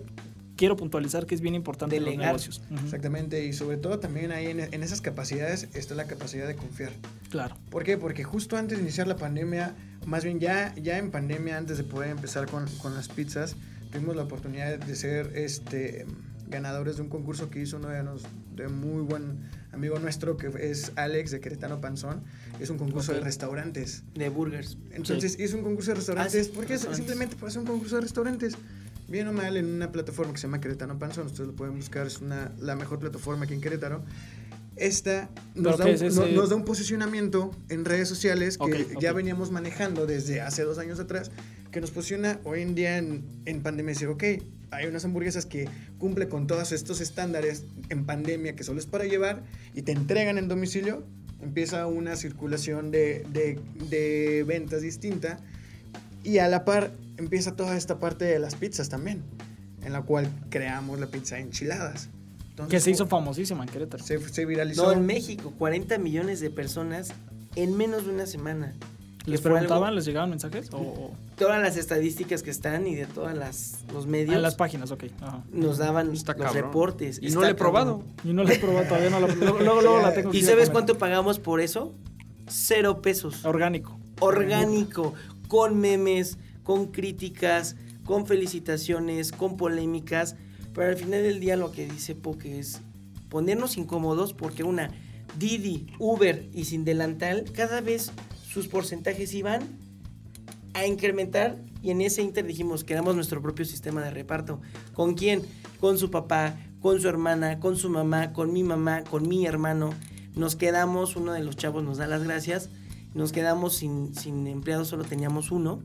quiero puntualizar que es bien importante en los negocios. Exactamente. Y sobre todo también ahí en, en esas capacidades está la capacidad de confiar. Claro. ¿Por qué? Porque justo antes de iniciar la pandemia, más bien ya, ya en pandemia, antes de poder empezar con, con las pizzas, tuvimos la oportunidad de ser este, ganadores de un concurso que hizo uno de, nos, de muy buen amigo nuestro, que es Alex de Queretano Panzón. Es un concurso de restaurantes. De burgers. Entonces hizo un concurso de restaurantes. Ah, sí, ¿Por qué? restaurantes. Simplemente por hacer un concurso de restaurantes. Bien o mal, en una plataforma que se llama Queretano Panzón, ustedes lo pueden buscar, es una, la mejor plataforma aquí en Querétaro. Esta nos ¿Pero da, un, es ese? nos da un posicionamiento en redes sociales que ya veníamos manejando desde hace dos años atrás, que nos posiciona hoy en día en, en pandemia. Decir, ok, hay unas hamburguesas que cumplen con todos estos estándares en pandemia que solo es para llevar y te entregan en domicilio. Empieza una circulación de, de, de ventas distinta y a la par empieza toda esta parte de las pizzas también, en la cual creamos la pizza enchiladas. Entonces, Que se hizo famosísima en Querétaro. se, se viralizó. No, en México, 40 millones de personas en menos de una semana. ¿Les algo- preguntaban, les llegaban mensajes? O, o- Todas las estadísticas que están y de todas las los Ah, medios en las páginas, ok. Ajá. nos daban Está los cabrón. reportes. Y no lo he probado. Y no la he probado todavía, no la, luego, luego, luego la tengo que ¿Y sabes comer. cuánto pagamos por eso? Cero pesos. Orgánico. Orgánico. con memes, con críticas, con felicitaciones, con polémicas, pero al final del día lo que dice Poke es ponernos incómodos porque una Didi, Uber y sin delantal, cada vez sus porcentajes iban a incrementar y en ese inter dijimos, queramos nuestro propio sistema de reparto. ¿Con quién? Con su papá, con su hermana, con su mamá, con mi mamá, con mi hermano. Nos quedamos, uno de los chavos nos da las gracias, nos quedamos sin, sin empleados, solo teníamos uno,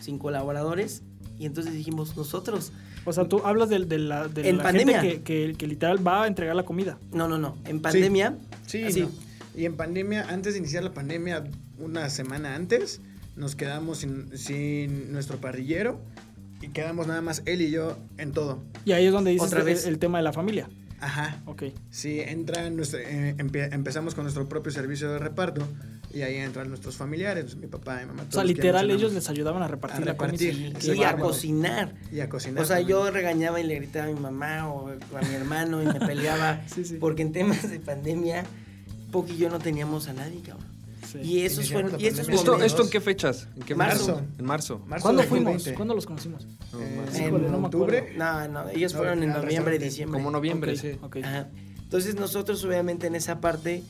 sin colaboradores, y entonces dijimos, nosotros, O sea, tú hablas de, de la, de En la pandemia. gente que, que- que literal va a entregar la comida. no, no, no, en pandemia, Sí, así, no. Y en pandemia, antes de iniciar la pandemia, una semana antes, nos quedamos sin, sin nuestro parrillero y quedamos nada más él y yo en todo. Y ahí es donde dices Otra el, vez. el tema de la familia. Ajá. Ok. Sí, entra nuestro, eh, empe- empezamos con nuestro propio servicio de reparto y ahí entran nuestros familiares, mi papá y mamá. O sea, literal, ellos les ayudaban a repartir A la repartir, comida. y a cocinar. Y a cocinar. O sea, también. yo regañaba y le gritaba a mi mamá o a mi hermano y me peleaba. Sí, sí. Porque en temas de pandemia, Poki y yo no teníamos a nadie, cabrón. Sí. Y esos fueron. Y esos. ¿Esto, ¿Esto en qué fechas? ¿En qué Marzo. En marzo. Marzo ¿Cuándo fuimos? 2020. ¿Cuándo los conocimos? No, Eh. En no octubre. No, no, ellos No, fueron en noviembre y restaurante. diciembre. Como noviembre, Ok, sí. Ajá. Entonces nosotros obviamente en esa parte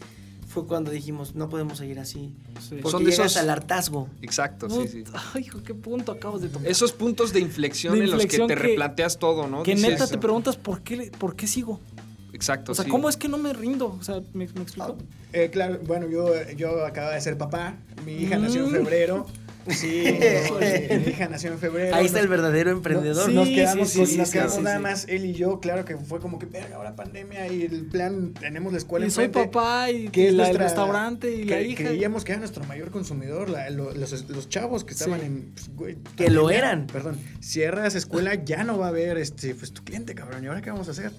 fue cuando dijimos, no podemos seguir así. Sí. Porque Son de llegas esos- al hartazgo. Exacto, sí, sí. Ay, hijo, qué punto acabas de tocar. Esos puntos de inflexión De en los que te que- replanteas todo, ¿no? que Dices, neta te preguntas por qué, por qué sigo. Exacto, O sea, sí. ¿cómo es que no me rindo? O sea, ¿me, me explico? Eh, claro, bueno, yo, yo acababa de ser papá. Mi hija nació en Mm. febrero. Sí, no, mi hija nació en febrero. Ahí está Nos- el verdadero emprendedor. Sí, nos quedamos, sí, con- sí, nos quedamos sí, nada sí. más él y yo, claro que fue como que, verga, ahora pandemia y el plan, tenemos la escuela y soy papá y que es la, el restaurante y la cre- hija. Creíamos que era nuestro mayor consumidor, la- lo- los, los chavos que estaban Sí. en... pues, güey, Que lo eran. Perdón, cierras escuela, ya no va a haber este, pues, tu cliente, cabrón. ¿Y ahora qué vamos a hacer?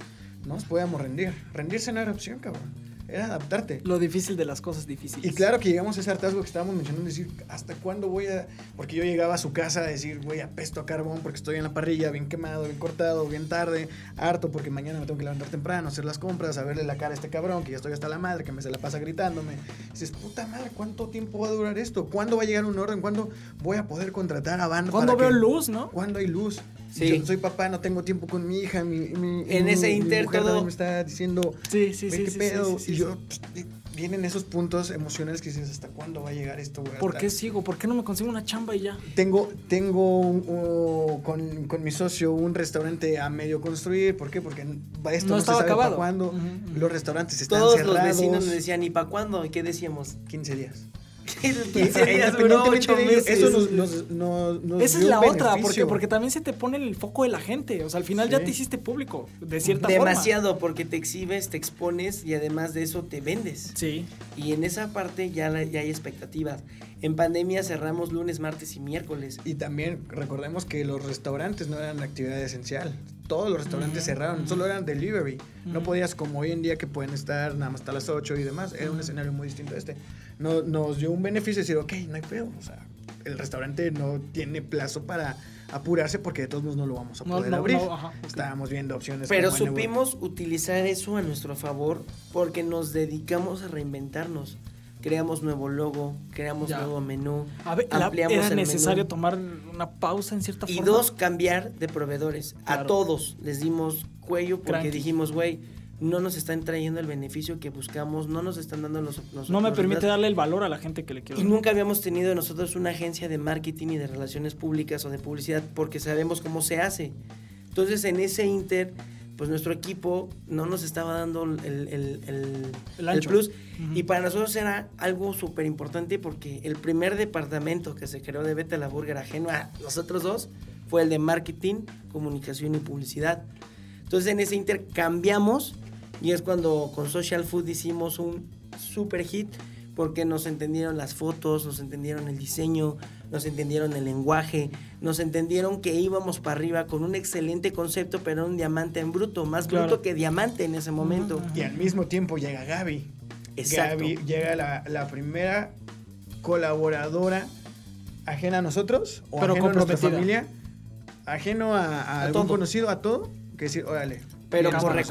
No nos podíamos rendir. Rendirse no era opción, cabrón. Era adaptarte. Lo difícil de las cosas difíciles. Y claro que llegamos a ese hartazgo que estábamos mencionando, decir, ¿hasta cuándo voy a...? Porque yo llegaba a su casa a decir, güey, apesto a carbón porque estoy en la parrilla, bien quemado, bien cortado, bien tarde, harto porque mañana me tengo que levantar temprano, hacer las compras, a verle la cara a este cabrón que ya estoy hasta la madre, que me se la pasa gritándome. dices, puta madre, ¿cuánto tiempo va a durar esto? ¿Cuándo va a llegar un orden? ¿Cuándo voy a poder contratar a banda? Cuando para veo que- luz, ¿no? ¿Cuándo hay luz? Sí. Yo soy papá, no tengo tiempo con mi hija, mi, mi- En mi- ese inter todo- me está diciendo, Sí, sí, sí. qué sí, pedo. sí, y yo, pues, vi- vienen esos puntos emocionales que dices, ¿hasta cuándo va a llegar esto, güey? ¿Por qué sigo? ¿Por qué no me consigo una chamba y ya? Tengo, tengo un- con, con mi socio un restaurante a medio construir. ¿Por qué? Porque esto No no, se estaba sabe acabado. para cuándo. Ujú, ujú. Los restaurantes están Todos cerrados. los vecinos nos decían, ¿y para cuándo? ¿Y qué decíamos? 15 días. 15 días duró 8 de ello, meses. Eso nos, nos- nos- nos Esa es la otra, porque, también se te pone el foco de la gente. O sea, al final ya te hiciste público, de cierta Demasiado, porque te exhibes, te expones y además de eso te vendes. forma. Sí. Y en esa parte ya, la- ya hay expectativas. En pandemia cerramos lunes, martes y miércoles. Y también recordemos que los restaurantes no eran actividad esencial. Todos los restaurantes cerraron, solo eran delivery. No podías como hoy en día que pueden estar nada más hasta las 8 y demás. Era un escenario muy distinto a este. No, nos dio un beneficio decir, ok, no hay pedo. O sea, el restaurante no tiene plazo para apurarse porque de todos modos no lo vamos a poder no, abrir. no, ajá, ok. Estábamos viendo opciones. Pero supimos utilizar eso a nuestro favor porque nos dedicamos a reinventarnos. Creamos nuevo logo, creamos Ya. nuevo menú, A ver, ampliamos era el necesario menú. tomar una pausa en cierta Y forma. dos, cambiar de proveedores. Claro. A todos les dimos cuello porque Cranky. dijimos, güey, no nos están trayendo el beneficio que buscamos, no nos están dando los... los no me permite darle el valor a la gente que le quiero. Y nunca habíamos tenido nosotros una agencia de marketing y de relaciones públicas o de publicidad porque sabemos cómo se hace. Entonces, en ese inter, pues nuestro equipo no nos estaba dando el, el- el- El el ancho. plus. Y para nosotros era algo súper importante porque el primer departamento que se creó de Vete a la Burger ajeno a nosotros dos fue el de marketing, comunicación y publicidad. Entonces, en ese inter cambiamos y es cuando con Social Food hicimos un super hit porque nos entendieron las fotos, nos entendieron el diseño, nos entendieron el lenguaje, nos entendieron que íbamos para arriba con un excelente concepto, pero un diamante en bruto, más Claro. bruto que diamante en ese momento. Y al mismo tiempo llega Gaby. Exacto. Gaby llega la, la primera colaboradora ajena a nosotros o Pero ajeno a nuestra familia, ajeno a, a algún todo. conocido, a todo, que decir, órale. Pero por nosotros.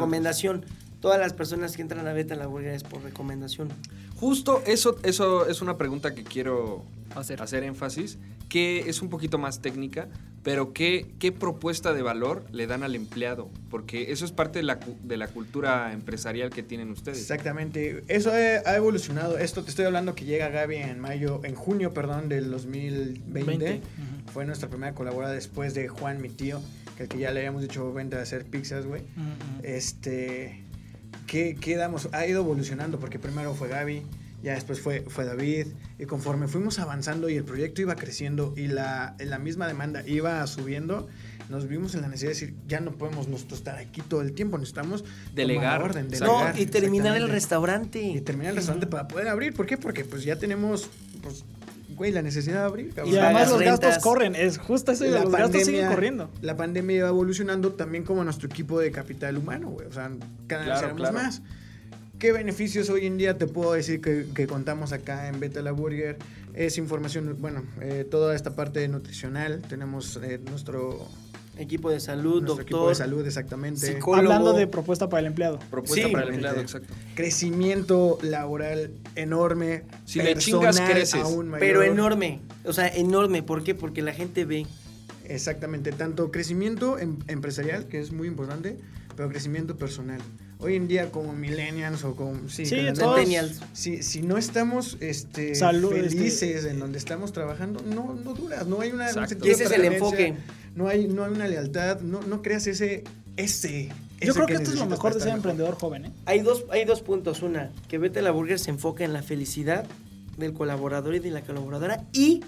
Todas las personas que entran a Beta la Burger es por recomendación. Justo eso, eso es una pregunta que quiero Hacer. hacer énfasis. qué es un poquito más técnica, pero qué, qué propuesta de valor le dan al empleado, porque eso es parte de la, de la cultura empresarial que tienen ustedes. Exactamente. Eso ha, ha evolucionado. Esto te estoy hablando que llega Gaby en mayo, en junio, perdón, del 2020. 20. Ujú. Fue nuestra primera colaborada después de Juan, mi tío, que al que ya le habíamos dicho vente a hacer pizzas, güey. Este, ¿qué, qué damos? Ha ido evolucionando porque primero fue Gaby, ya después fue, fue David, y conforme fuimos avanzando y el proyecto iba creciendo y la, la misma demanda iba subiendo, nos vimos en la necesidad de decir, ya no podemos nosotros estar aquí todo el tiempo, necesitamos Delegar. orden. No, y terminar el restaurante. Y terminar el restaurante para poder abrir. ¿Por qué? Porque pues ya tenemos, pues, güey, la necesidad de abrir. cabrón. Y además los gastos rentas. corren. Es justo eso. Los gastos siguen corriendo. La pandemia iba evolucionando también como nuestro equipo de capital humano, güey. O sea, cada vez Claro, claro. más. ¿Qué beneficios hoy en día te puedo decir que, que contamos acá en Beta La Burger? Es información, bueno, eh, toda esta parte nutricional. Tenemos eh, nuestro, Equipo de salud, nuestro equipo doctor. de salud, exactamente. psicólogo. Hablando de propuesta para el empleado. Propuesta Sí. para el empleado, exacto. Crecimiento laboral enorme. Si le chingas, personal creces. aún mayor. Pero enorme. O sea, enorme. ¿Por qué? Porque la gente ve. Exactamente, tanto crecimiento em- empresarial, que es muy importante, pero crecimiento personal. Hoy en día como millennials o como... Sí, Sí, todos- si, si no estamos este, Salud, felices en donde estamos trabajando, no, no duras, no hay una... Exacto. Y ese es el enfoque. No hay, no hay una lealtad, no, no creas ese... ese Yo ese creo que esto es lo mejor de ser mejor. emprendedor joven, ¿eh? Hay dos, hay dos puntos. Una, que Vete a la Burger se enfoca en la felicidad del colaborador y de la colaboradora y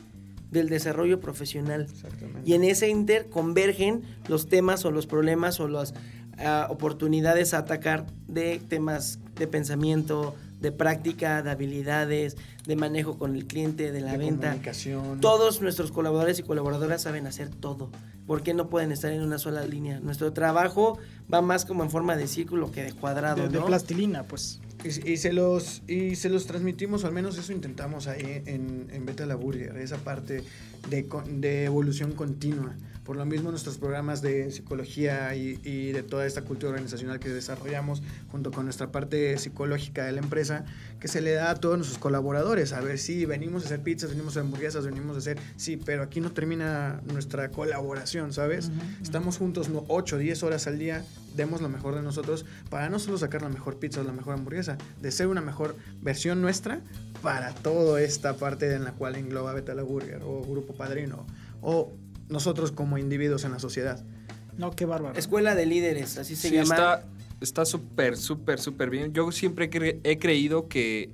del desarrollo profesional. Exactamente. Y en ese inter convergen los temas o los problemas o las ah, oportunidades a atacar de temas de pensamiento, de práctica, de habilidades, de manejo con el cliente, de la De venta. comunicación. Todos nuestros colaboradores y colaboradoras saben hacer todo. ¿Por qué no pueden estar en una sola línea? Nuestro trabajo va más como en forma de círculo que de cuadrado, De, plastilina, pues. Y, y se los, y se los transmitimos, o al menos eso intentamos ahí en, en Beta La Burger, esa parte de, con- de evolución continua. Por lo mismo nuestros programas de psicología y, y de toda esta cultura organizacional que desarrollamos junto con nuestra parte psicológica de la empresa, que se le da a todos nuestros colaboradores. A ver, sí, venimos a hacer pizzas, venimos a hamburguesas, venimos a hacer... Sí, pero aquí no termina nuestra colaboración, ¿sabes? Estamos juntos no, 8 o 10 horas al día, demos lo mejor de nosotros para no solo sacar la mejor pizza o la mejor hamburguesa, de ser una mejor versión nuestra para toda esta parte en la cual engloba Beta La Burger o Grupo Padrino o nosotros como individuos en la sociedad. No, qué bárbaro. Escuela de líderes, así se Sí, llama. está está súper, súper, súper bien. Yo siempre he, cre- he creído que,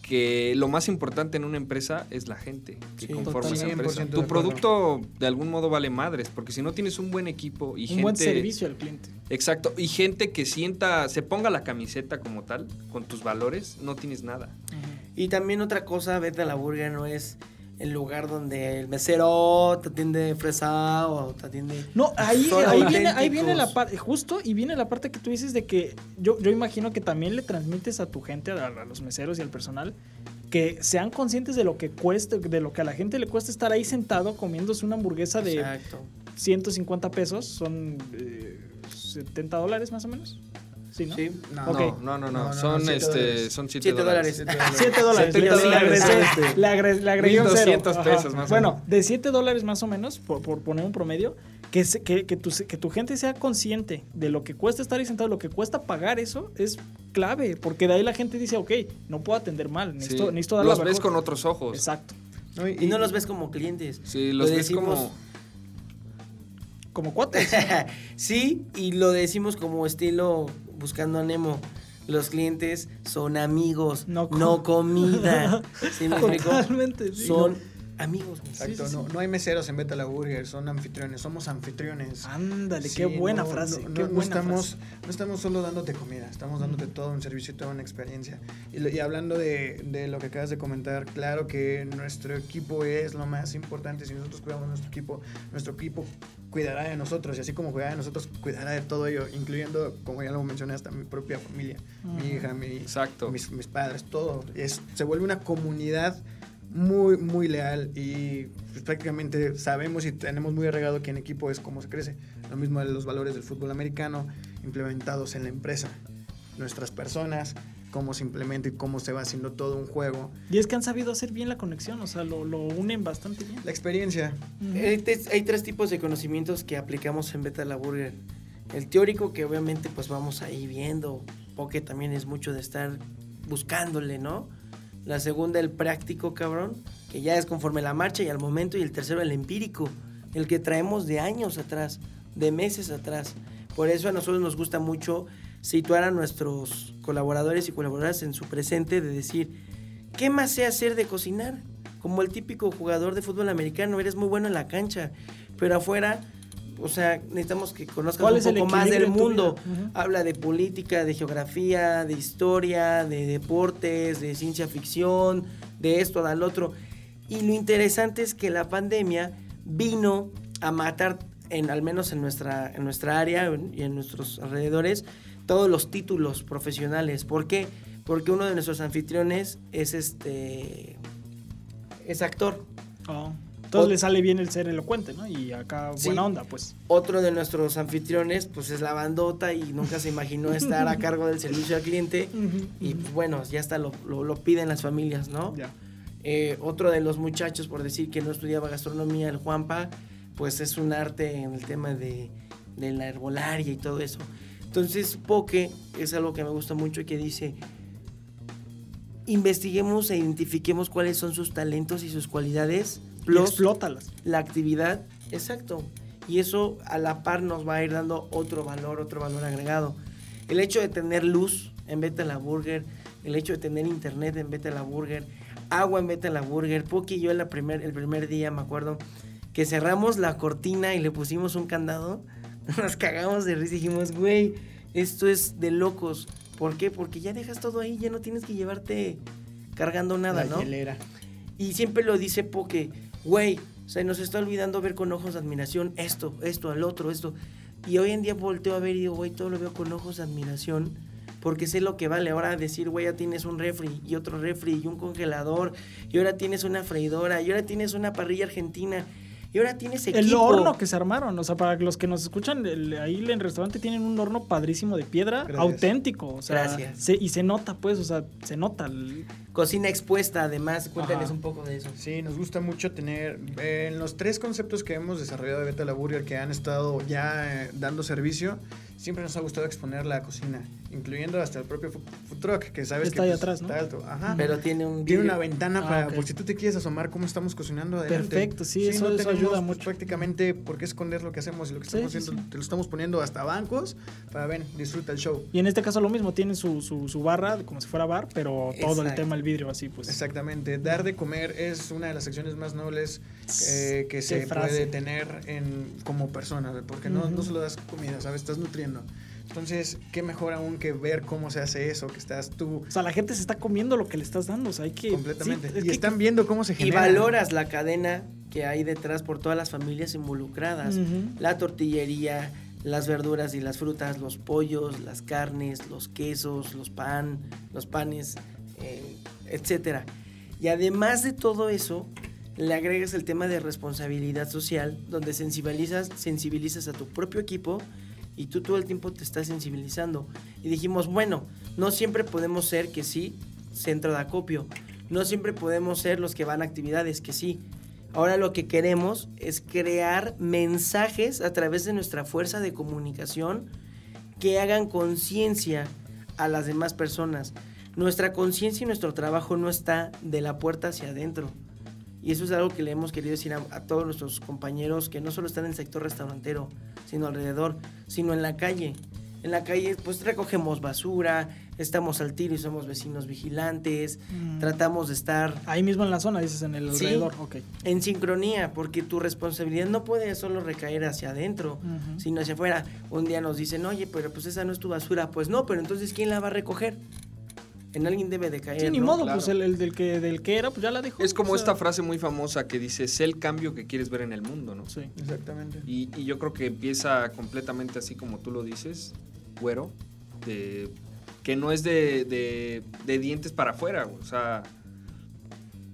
que lo más importante en una empresa es la gente que Sí, conforma esa empresa. 100% de Tu producto de algún modo vale madres, porque si no tienes un buen equipo y Un gente... buen servicio al cliente. Exacto, y gente que sienta, se ponga la camiseta como tal, con tus valores, no tienes nada. Y también otra cosa, vete a la burger no es el lugar donde el mesero te atiende fresa o te atiende... No, ahí, ahí, viene, ahí viene la parte, justo, y viene la parte que tú dices de que yo, yo imagino que también le transmites a tu gente, a, a los meseros y al personal, que sean conscientes de lo que cuesta, de lo que a la gente le cuesta estar ahí sentado comiéndose una hamburguesa de Exacto. 150 pesos, son eh, 70 dólares más o menos. Sí, ¿no? Sí. No. No, no, no, no, No, no, son, no, este, dólares. son 7 Siete dólares. dólares. 7 dólares. 70 le- le dólares. agregué- Le agregué, le agregué un cero. 1200 Ajá. pesos más o Bueno, menos. de 7 dólares más o menos, por, por poner un promedio, que, se- que, que, tu, que tu gente sea consciente de lo que cuesta estar ahí sentado, lo que cuesta pagar eso, es clave. Porque de ahí la gente dice, ok, no puedo atender mal, Sí, necesito, necesito dar los la ves mejor". con otros ojos. Exacto. ¿no? Y no los ves como clientes. Sí, Lo los ves decimos- como... Como cuates. sí, y lo decimos como estilo buscando a Nemo. Los clientes son amigos, No no, com- comida. ¿Sí me explico? Totalmente, sí. Son amigos. Exacto, Sí, sí, no, no hay meseros en Beta La Burger, son anfitriones, somos anfitriones. Ándale, Sí, qué buena no, frase. no, qué no, no buena estamos, frase. no estamos solo dándote comida, estamos dándote todo un servicio y toda una experiencia. Y hablando de, de lo que acabas de comentar, claro que nuestro equipo es lo más importante. Si nosotros cuidamos nuestro equipo, nuestro equipo cuidará de nosotros. Y así como cuidará de nosotros, cuidará de todo ello, incluyendo, como ya lo mencioné, hasta mi propia familia, mi hija, mi, Exacto. mis, mis padres, todo. Es, se vuelve una comunidad muy, muy leal y pues, prácticamente sabemos y tenemos muy arraigado que en equipo es como se crece. Lo mismo de los valores del fútbol americano implementados en la empresa. Nuestras personas cómo se implementa y cómo se va haciendo todo un juego. Y es que han sabido hacer bien la conexión, o sea, lo, lo unen bastante bien. La experiencia. Ujú. Hay, tres- hay tres tipos de conocimientos que aplicamos en Beta La Burger. El teórico, que obviamente pues vamos ahí viendo, porque también es mucho de estar buscándole, ¿no? La segunda, el práctico, cabrón, que ya es conforme la marcha y al momento. Y el tercero, el empírico, el que traemos de años atrás, de meses atrás. Por eso a nosotros nos gusta mucho situar a nuestros colaboradores y colaboradoras en su presente de decir, ¿qué más sé hacer de cocinar? Como el típico jugador de fútbol americano, eres muy bueno en la cancha, pero afuera, o sea, necesitamos que conozcas ¿Cuál un poco más del mundo. Habla de política, de geografía, de historia, de deportes, de ciencia ficción, de esto, del otro. Y lo interesante es que la pandemia vino a matar, en, al menos en nuestra, en nuestra área y en nuestros alrededores, todos los títulos profesionales. ¿Por qué? Porque uno de nuestros anfitriones es este es actor. Oh. Entonces le sale bien el ser elocuente, ¿no? Y acá Sí. buena onda, pues. Otro de nuestros anfitriones, pues es la bandota y nunca se imaginó estar a cargo del servicio al cliente. Y pues, bueno, ya lo, lo- lo piden las familias, ¿no? Ya. Eh, otro de los muchachos, por decir que no estudiaba gastronomía, el Juanpa, pues es un arte en el tema de, de la herbolaria y todo eso. Entonces, Poke es algo que me gusta mucho y que dice, investiguemos e identifiquemos cuáles son sus talentos y sus cualidades, Y plus explótalas. la actividad, exacto. Y eso a la par nos va a ir dando otro valor, otro valor agregado. El hecho de tener luz en Beta La Burger, el hecho de tener internet en Beta La Burger, agua en Beta La Burger. Poki y yo la primer, el primer día me acuerdo que cerramos la cortina y le pusimos un candado. Nos cagamos de risa y dijimos, güey, esto es de locos. ¿Por qué? Porque ya dejas todo ahí, ya no tienes que llevarte cargando nada, la ¿no? hielera. Y siempre lo dice porque, güey, se nos está olvidando ver con ojos de admiración esto, esto, al otro, esto. Y hoy en día volteo a ver y digo, güey, todo lo veo con ojos de admiración porque sé lo que vale. Ahora decir, güey, ya tienes un refri y otro refri y un congelador y ahora tienes una freidora y ahora tienes una parrilla argentina y ahora tienes equipo. El horno que se armaron, o sea, para los que nos escuchan, el- ahí en el restaurante tienen un horno padrísimo de piedra, Gracias. auténtico, o sea, Gracias. se- y se nota, pues, o sea, se nota. el- Cocina expuesta, además, cuéntales Ajá. un poco de eso. Sí, nos gusta mucho tener eh, en los tres conceptos que hemos desarrollado de Beta La Burger que han estado ya eh, dando servicio, siempre nos ha gustado exponer la cocina, incluyendo hasta el propio food truck, que sabes Está que ahí pues, atrás, ¿no? está alto. Ajá. Pero tiene un Tiene una ventana Ah, para ok. por si tú te quieres asomar cómo estamos cocinando adelante. Perfecto, sí, eso- eso tenemos, ayuda pues, mucho. prácticamente por qué esconder lo que hacemos y lo que Sí, estamos sí, haciendo. sí. Te lo estamos poniendo hasta bancos para ven, disfruta el show. Y en este caso lo mismo, tiene su, su, su barra, como si fuera bar, pero todo el Exacto. tema, el vidrio así, pues. Exactamente. Dar de comer es una de las acciones más nobles eh, que se frase. puede tener en, como persona, porque no, Ujú. no solo das comida, ¿sabes? Estás nutriendo. Entonces, qué mejor aún que ver cómo se hace eso, que estás tú O sea, la gente se está comiendo lo que le estás dando, o sea, hay que... completamente. sí, es y que- están viendo cómo se Y genera. valoras la cadena que hay detrás por todas las familias involucradas. La tortillería, las verduras y las frutas, los pollos, las carnes, los quesos, los pan, los panes, eh, etcétera. Y además de todo eso, le agregas el tema de responsabilidad social, donde sensibilizas, sensibilizas a tu propio equipo y tú todo el tiempo te estás sensibilizando. Y dijimos, bueno, no siempre podemos ser que sí, centro de acopio. No siempre podemos ser los que van a actividades, que sí. Ahora lo que queremos es crear mensajes a través de nuestra fuerza de comunicación que hagan conciencia a las demás personas. Nuestra conciencia y nuestro trabajo no está de la puerta hacia adentro. Y eso es algo que le hemos querido decir a, a todos nuestros compañeros que no solo están en el sector restaurantero, sino alrededor, sino en la calle. En la calle pues recogemos basura, estamos al tiro y somos vecinos vigilantes, Mm. tratamos de estar Ahí mismo en la zona, dices, en el Sí. alrededor, ok. en sincronía, porque tu responsabilidad no puede solo recaer hacia adentro, sino hacia afuera. Un día nos dicen, oye, pero pues esa no es tu basura. Pues no, pero entonces ¿quién la va a recoger? En alguien debe de caer. Sí, ni ¿no? modo, Claro. pues el, el del, que, del que era, pues ya la dejó. Es como o sea, esta frase muy famosa que dice, sé el cambio que quieres ver en el mundo, ¿no? Sí. Exactamente. Y, y yo creo que empieza completamente así como tú lo dices, güero, de, que no es de, de- de dientes para afuera, güey, o sea,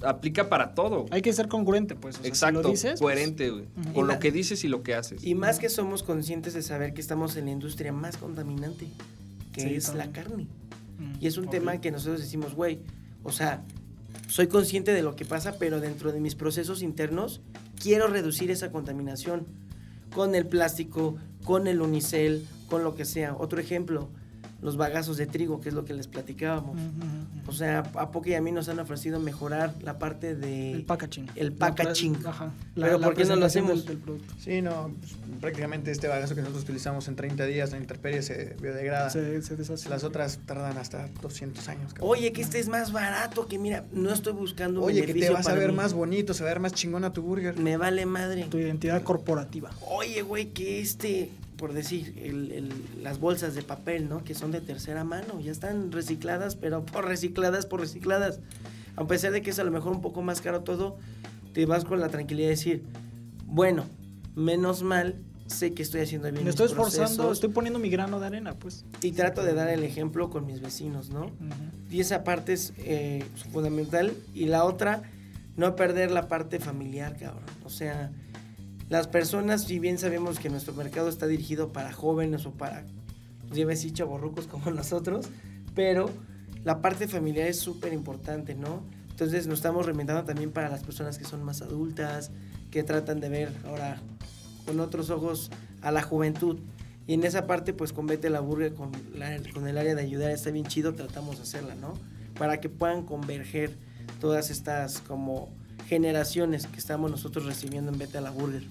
aplica para todo. Hay que ser congruente, pues. o sea, si Exacto, lo dices, pues, coherente, güey, con Y lo que dices y lo que haces. Y más que somos conscientes de saber que estamos en la industria más contaminante, que Sí, es también. la carne. Mm, Y es un tema que nosotros decimos, güey, o sea, soy consciente de lo que pasa, pero dentro de mis procesos internos quiero reducir esa contaminación con el plástico, con el unicel, con lo que sea. Otro ejemplo, los bagazos de trigo, que es lo que les platicábamos. O sea, a poco y a mí nos han ofrecido mejorar la parte de... El packaging. el La packaging. Ajá. Pero ¿por qué no lo hacemos? Del, del producto. Sí, no, pues, prácticamente este bagazo que nosotros utilizamos en 30 días, la intemperie se biodegrada. Se, se deshace. Las otras tardan hasta 200 años. cabrón. Oye, que este es más barato, que mira, no estoy buscando un Oye, que te vas a ver mí. más bonito, se va a ver más chingona tu burger. Me vale madre. Tu identidad corporativa. Oye, güey, que este, por decir, el- el- las bolsas de papel, ¿no? Que son de tercera mano, ya están recicladas, pero por recicladas, por recicladas. A pesar de que es a lo mejor un poco más caro todo, te vas con la tranquilidad de decir, bueno, menos mal, sé que estoy haciendo bien Me estoy mis esforzando, estoy poniendo mi grano de arena, pues. y trato de dar el ejemplo con mis vecinos, ¿no? Ujú. Y esa parte es eh, fundamental. Y la otra, no perder la parte familiar, cabrón. O sea, las personas, si bien sabemos que nuestro mercado está dirigido para jóvenes o para, pues, ya ves, sí, chavorrucos como nosotros, pero la parte familiar es súper importante, ¿no? Entonces nos estamos reinventando también para las personas que son más adultas, que tratan de ver ahora con otros ojos a la juventud. Y en esa parte, pues con Vete la Burger, con, con el área de ayudar, está bien chido, tratamos de hacerla, ¿no? Para que puedan converger todas estas como generaciones que estamos nosotros recibiendo en Vete a la Burger.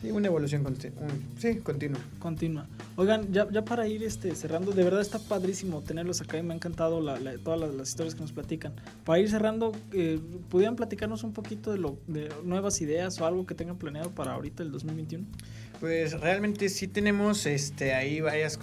Sí, una evolución conti- un- sí, continua. Continua. Oigan, ya, ya para ir este, cerrando, de verdad está padrísimo tenerlos acá y me ha encantado la- la- todas las, las historias que nos platican. Para ir cerrando, eh, ¿pudieran platicarnos un poquito de, lo, de nuevas ideas o algo que tengan planeado para ahorita el 2021? Pues realmente sí tenemos este ahí varias,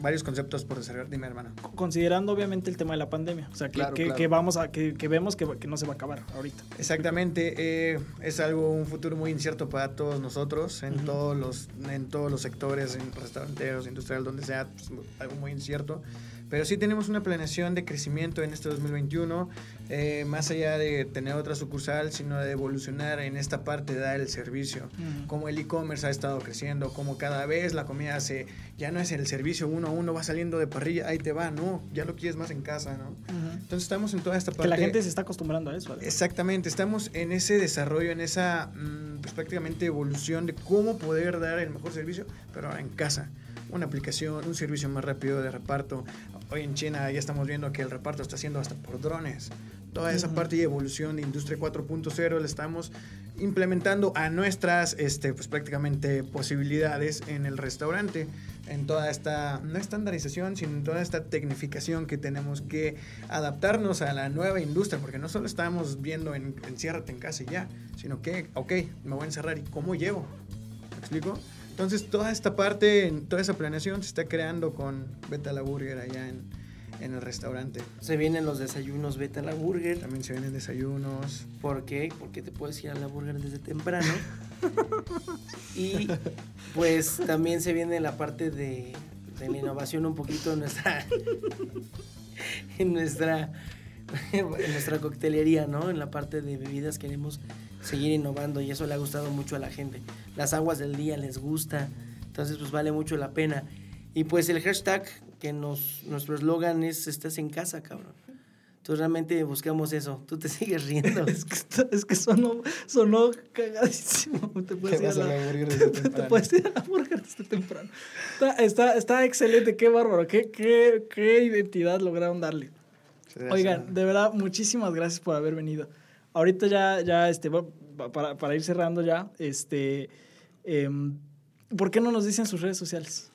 varios conceptos por desarrollar. Dime, hermano. Co- Considerando obviamente el tema de la pandemia, o sea, que, Claro, que- claro. que vamos a, que, que vemos que, no se va a acabar ahorita. Exactamente, eh, es algo, un futuro muy incierto para todos nosotros, en, Ujú. todos, los, en todos los sectores, en restauranteros, industrial, donde sea, pues, algo muy incierto. Pero sí tenemos una planeación de crecimiento en este 2021, eh, más allá de tener otra sucursal, sino de evolucionar en esta parte de dar el servicio. Ujú. Como el e-commerce ha estado creciendo, como cada vez la comida se, ya no es el servicio uno a uno, va saliendo de parrilla, ahí te va, no, ya lo quieres más en casa, ¿no? Ujú. Entonces estamos en toda esta parte. Que la gente se está acostumbrando a eso. además. Exactamente, estamos en ese desarrollo, en esa mm, pues, prácticamente evolución de cómo poder dar el mejor servicio, pero ahora en casa. Una aplicación, un servicio más rápido de reparto. Hoy en China ya estamos viendo que el reparto está haciendo hasta por drones. Toda esa Ujú. parte de evolución de Industria 4.0 la estamos implementando a nuestras este, pues, prácticamente posibilidades en el restaurante, en toda esta, no estandarización, sino en toda esta tecnificación que tenemos que adaptarnos a la nueva industria, porque no solo estamos viendo en enciérrate en casa y ya, sino que, ok, me voy a encerrar y cómo llevo. ¿Me explico? Entonces toda esta parte, toda esa planeación se está creando con Beta la Burger allá en, en el restaurante. Se vienen los desayunos Vete a la Burger. También se vienen desayunos. ¿Por qué? Porque te puedes ir a la burger desde temprano. y pues también se viene la parte de, de la innovación un poquito en nuestra en nuestra en nuestra coctelería, ¿no? En la parte de bebidas queremos seguir innovando y eso le ha gustado mucho a la gente. Las aguas del día les gusta, entonces pues vale mucho la pena. Y pues el hashtag que nos nuestro eslogan es estás en casa, cabrón. Entonces realmente buscamos eso. Tú te sigues riendo. Es que, es que sonó, sonó cagadísimo. Te puedes, ir a la, la burger desde te temprano. puedes ir a la burger desde temprano. Está, está, está excelente, qué bárbaro, qué, qué, qué identidad lograron darle. Oigan, de verdad, muchísimas gracias por haber venido. Ahorita ya, ya este, para, para ir cerrando ya, este, em, ¿por qué no nos dicen sus redes sociales?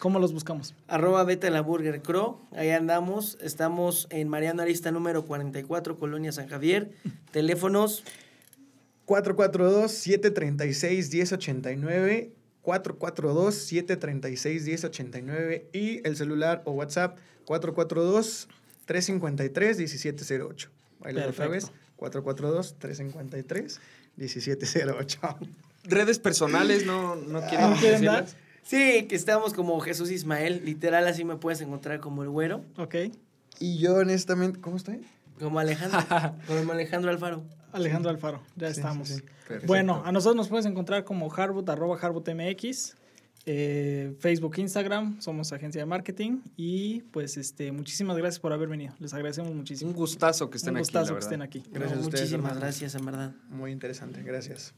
¿Cómo los buscamos? Arroba Vete a la Burger Crow. Ahí andamos. Estamos en Mariano Arista número 44, Colonia San Javier. Teléfonos 442-736-1089. 442-736-1089. Y el celular o WhatsApp 442-353-1708. Ahí lo otra vez. Perfecto. 442-353-1708. Redes personales, no, no quieren ¿No quieren decirlas? Sí, que estamos como Jesús Ismael. Literal, así me puedes encontrar como el güero. Ok. Y yo honestamente, ¿cómo estoy? Como Alejandro. como Alejandro Alfaro. Alejandro Alfaro, ya Sí, estamos. sí, sí. Perfecto. Bueno, a nosotros nos puedes encontrar como Harbut, arroba Harbut MX. Eh, Facebook, Instagram, somos agencia de marketing y pues este muchísimas gracias por haber venido. Les agradecemos muchísimo. Un gustazo que estén Un aquí, gustazo la que verdad. estén aquí. Gracias a ustedes, Muchísimas hermano. gracias, en verdad. Muy interesante, gracias.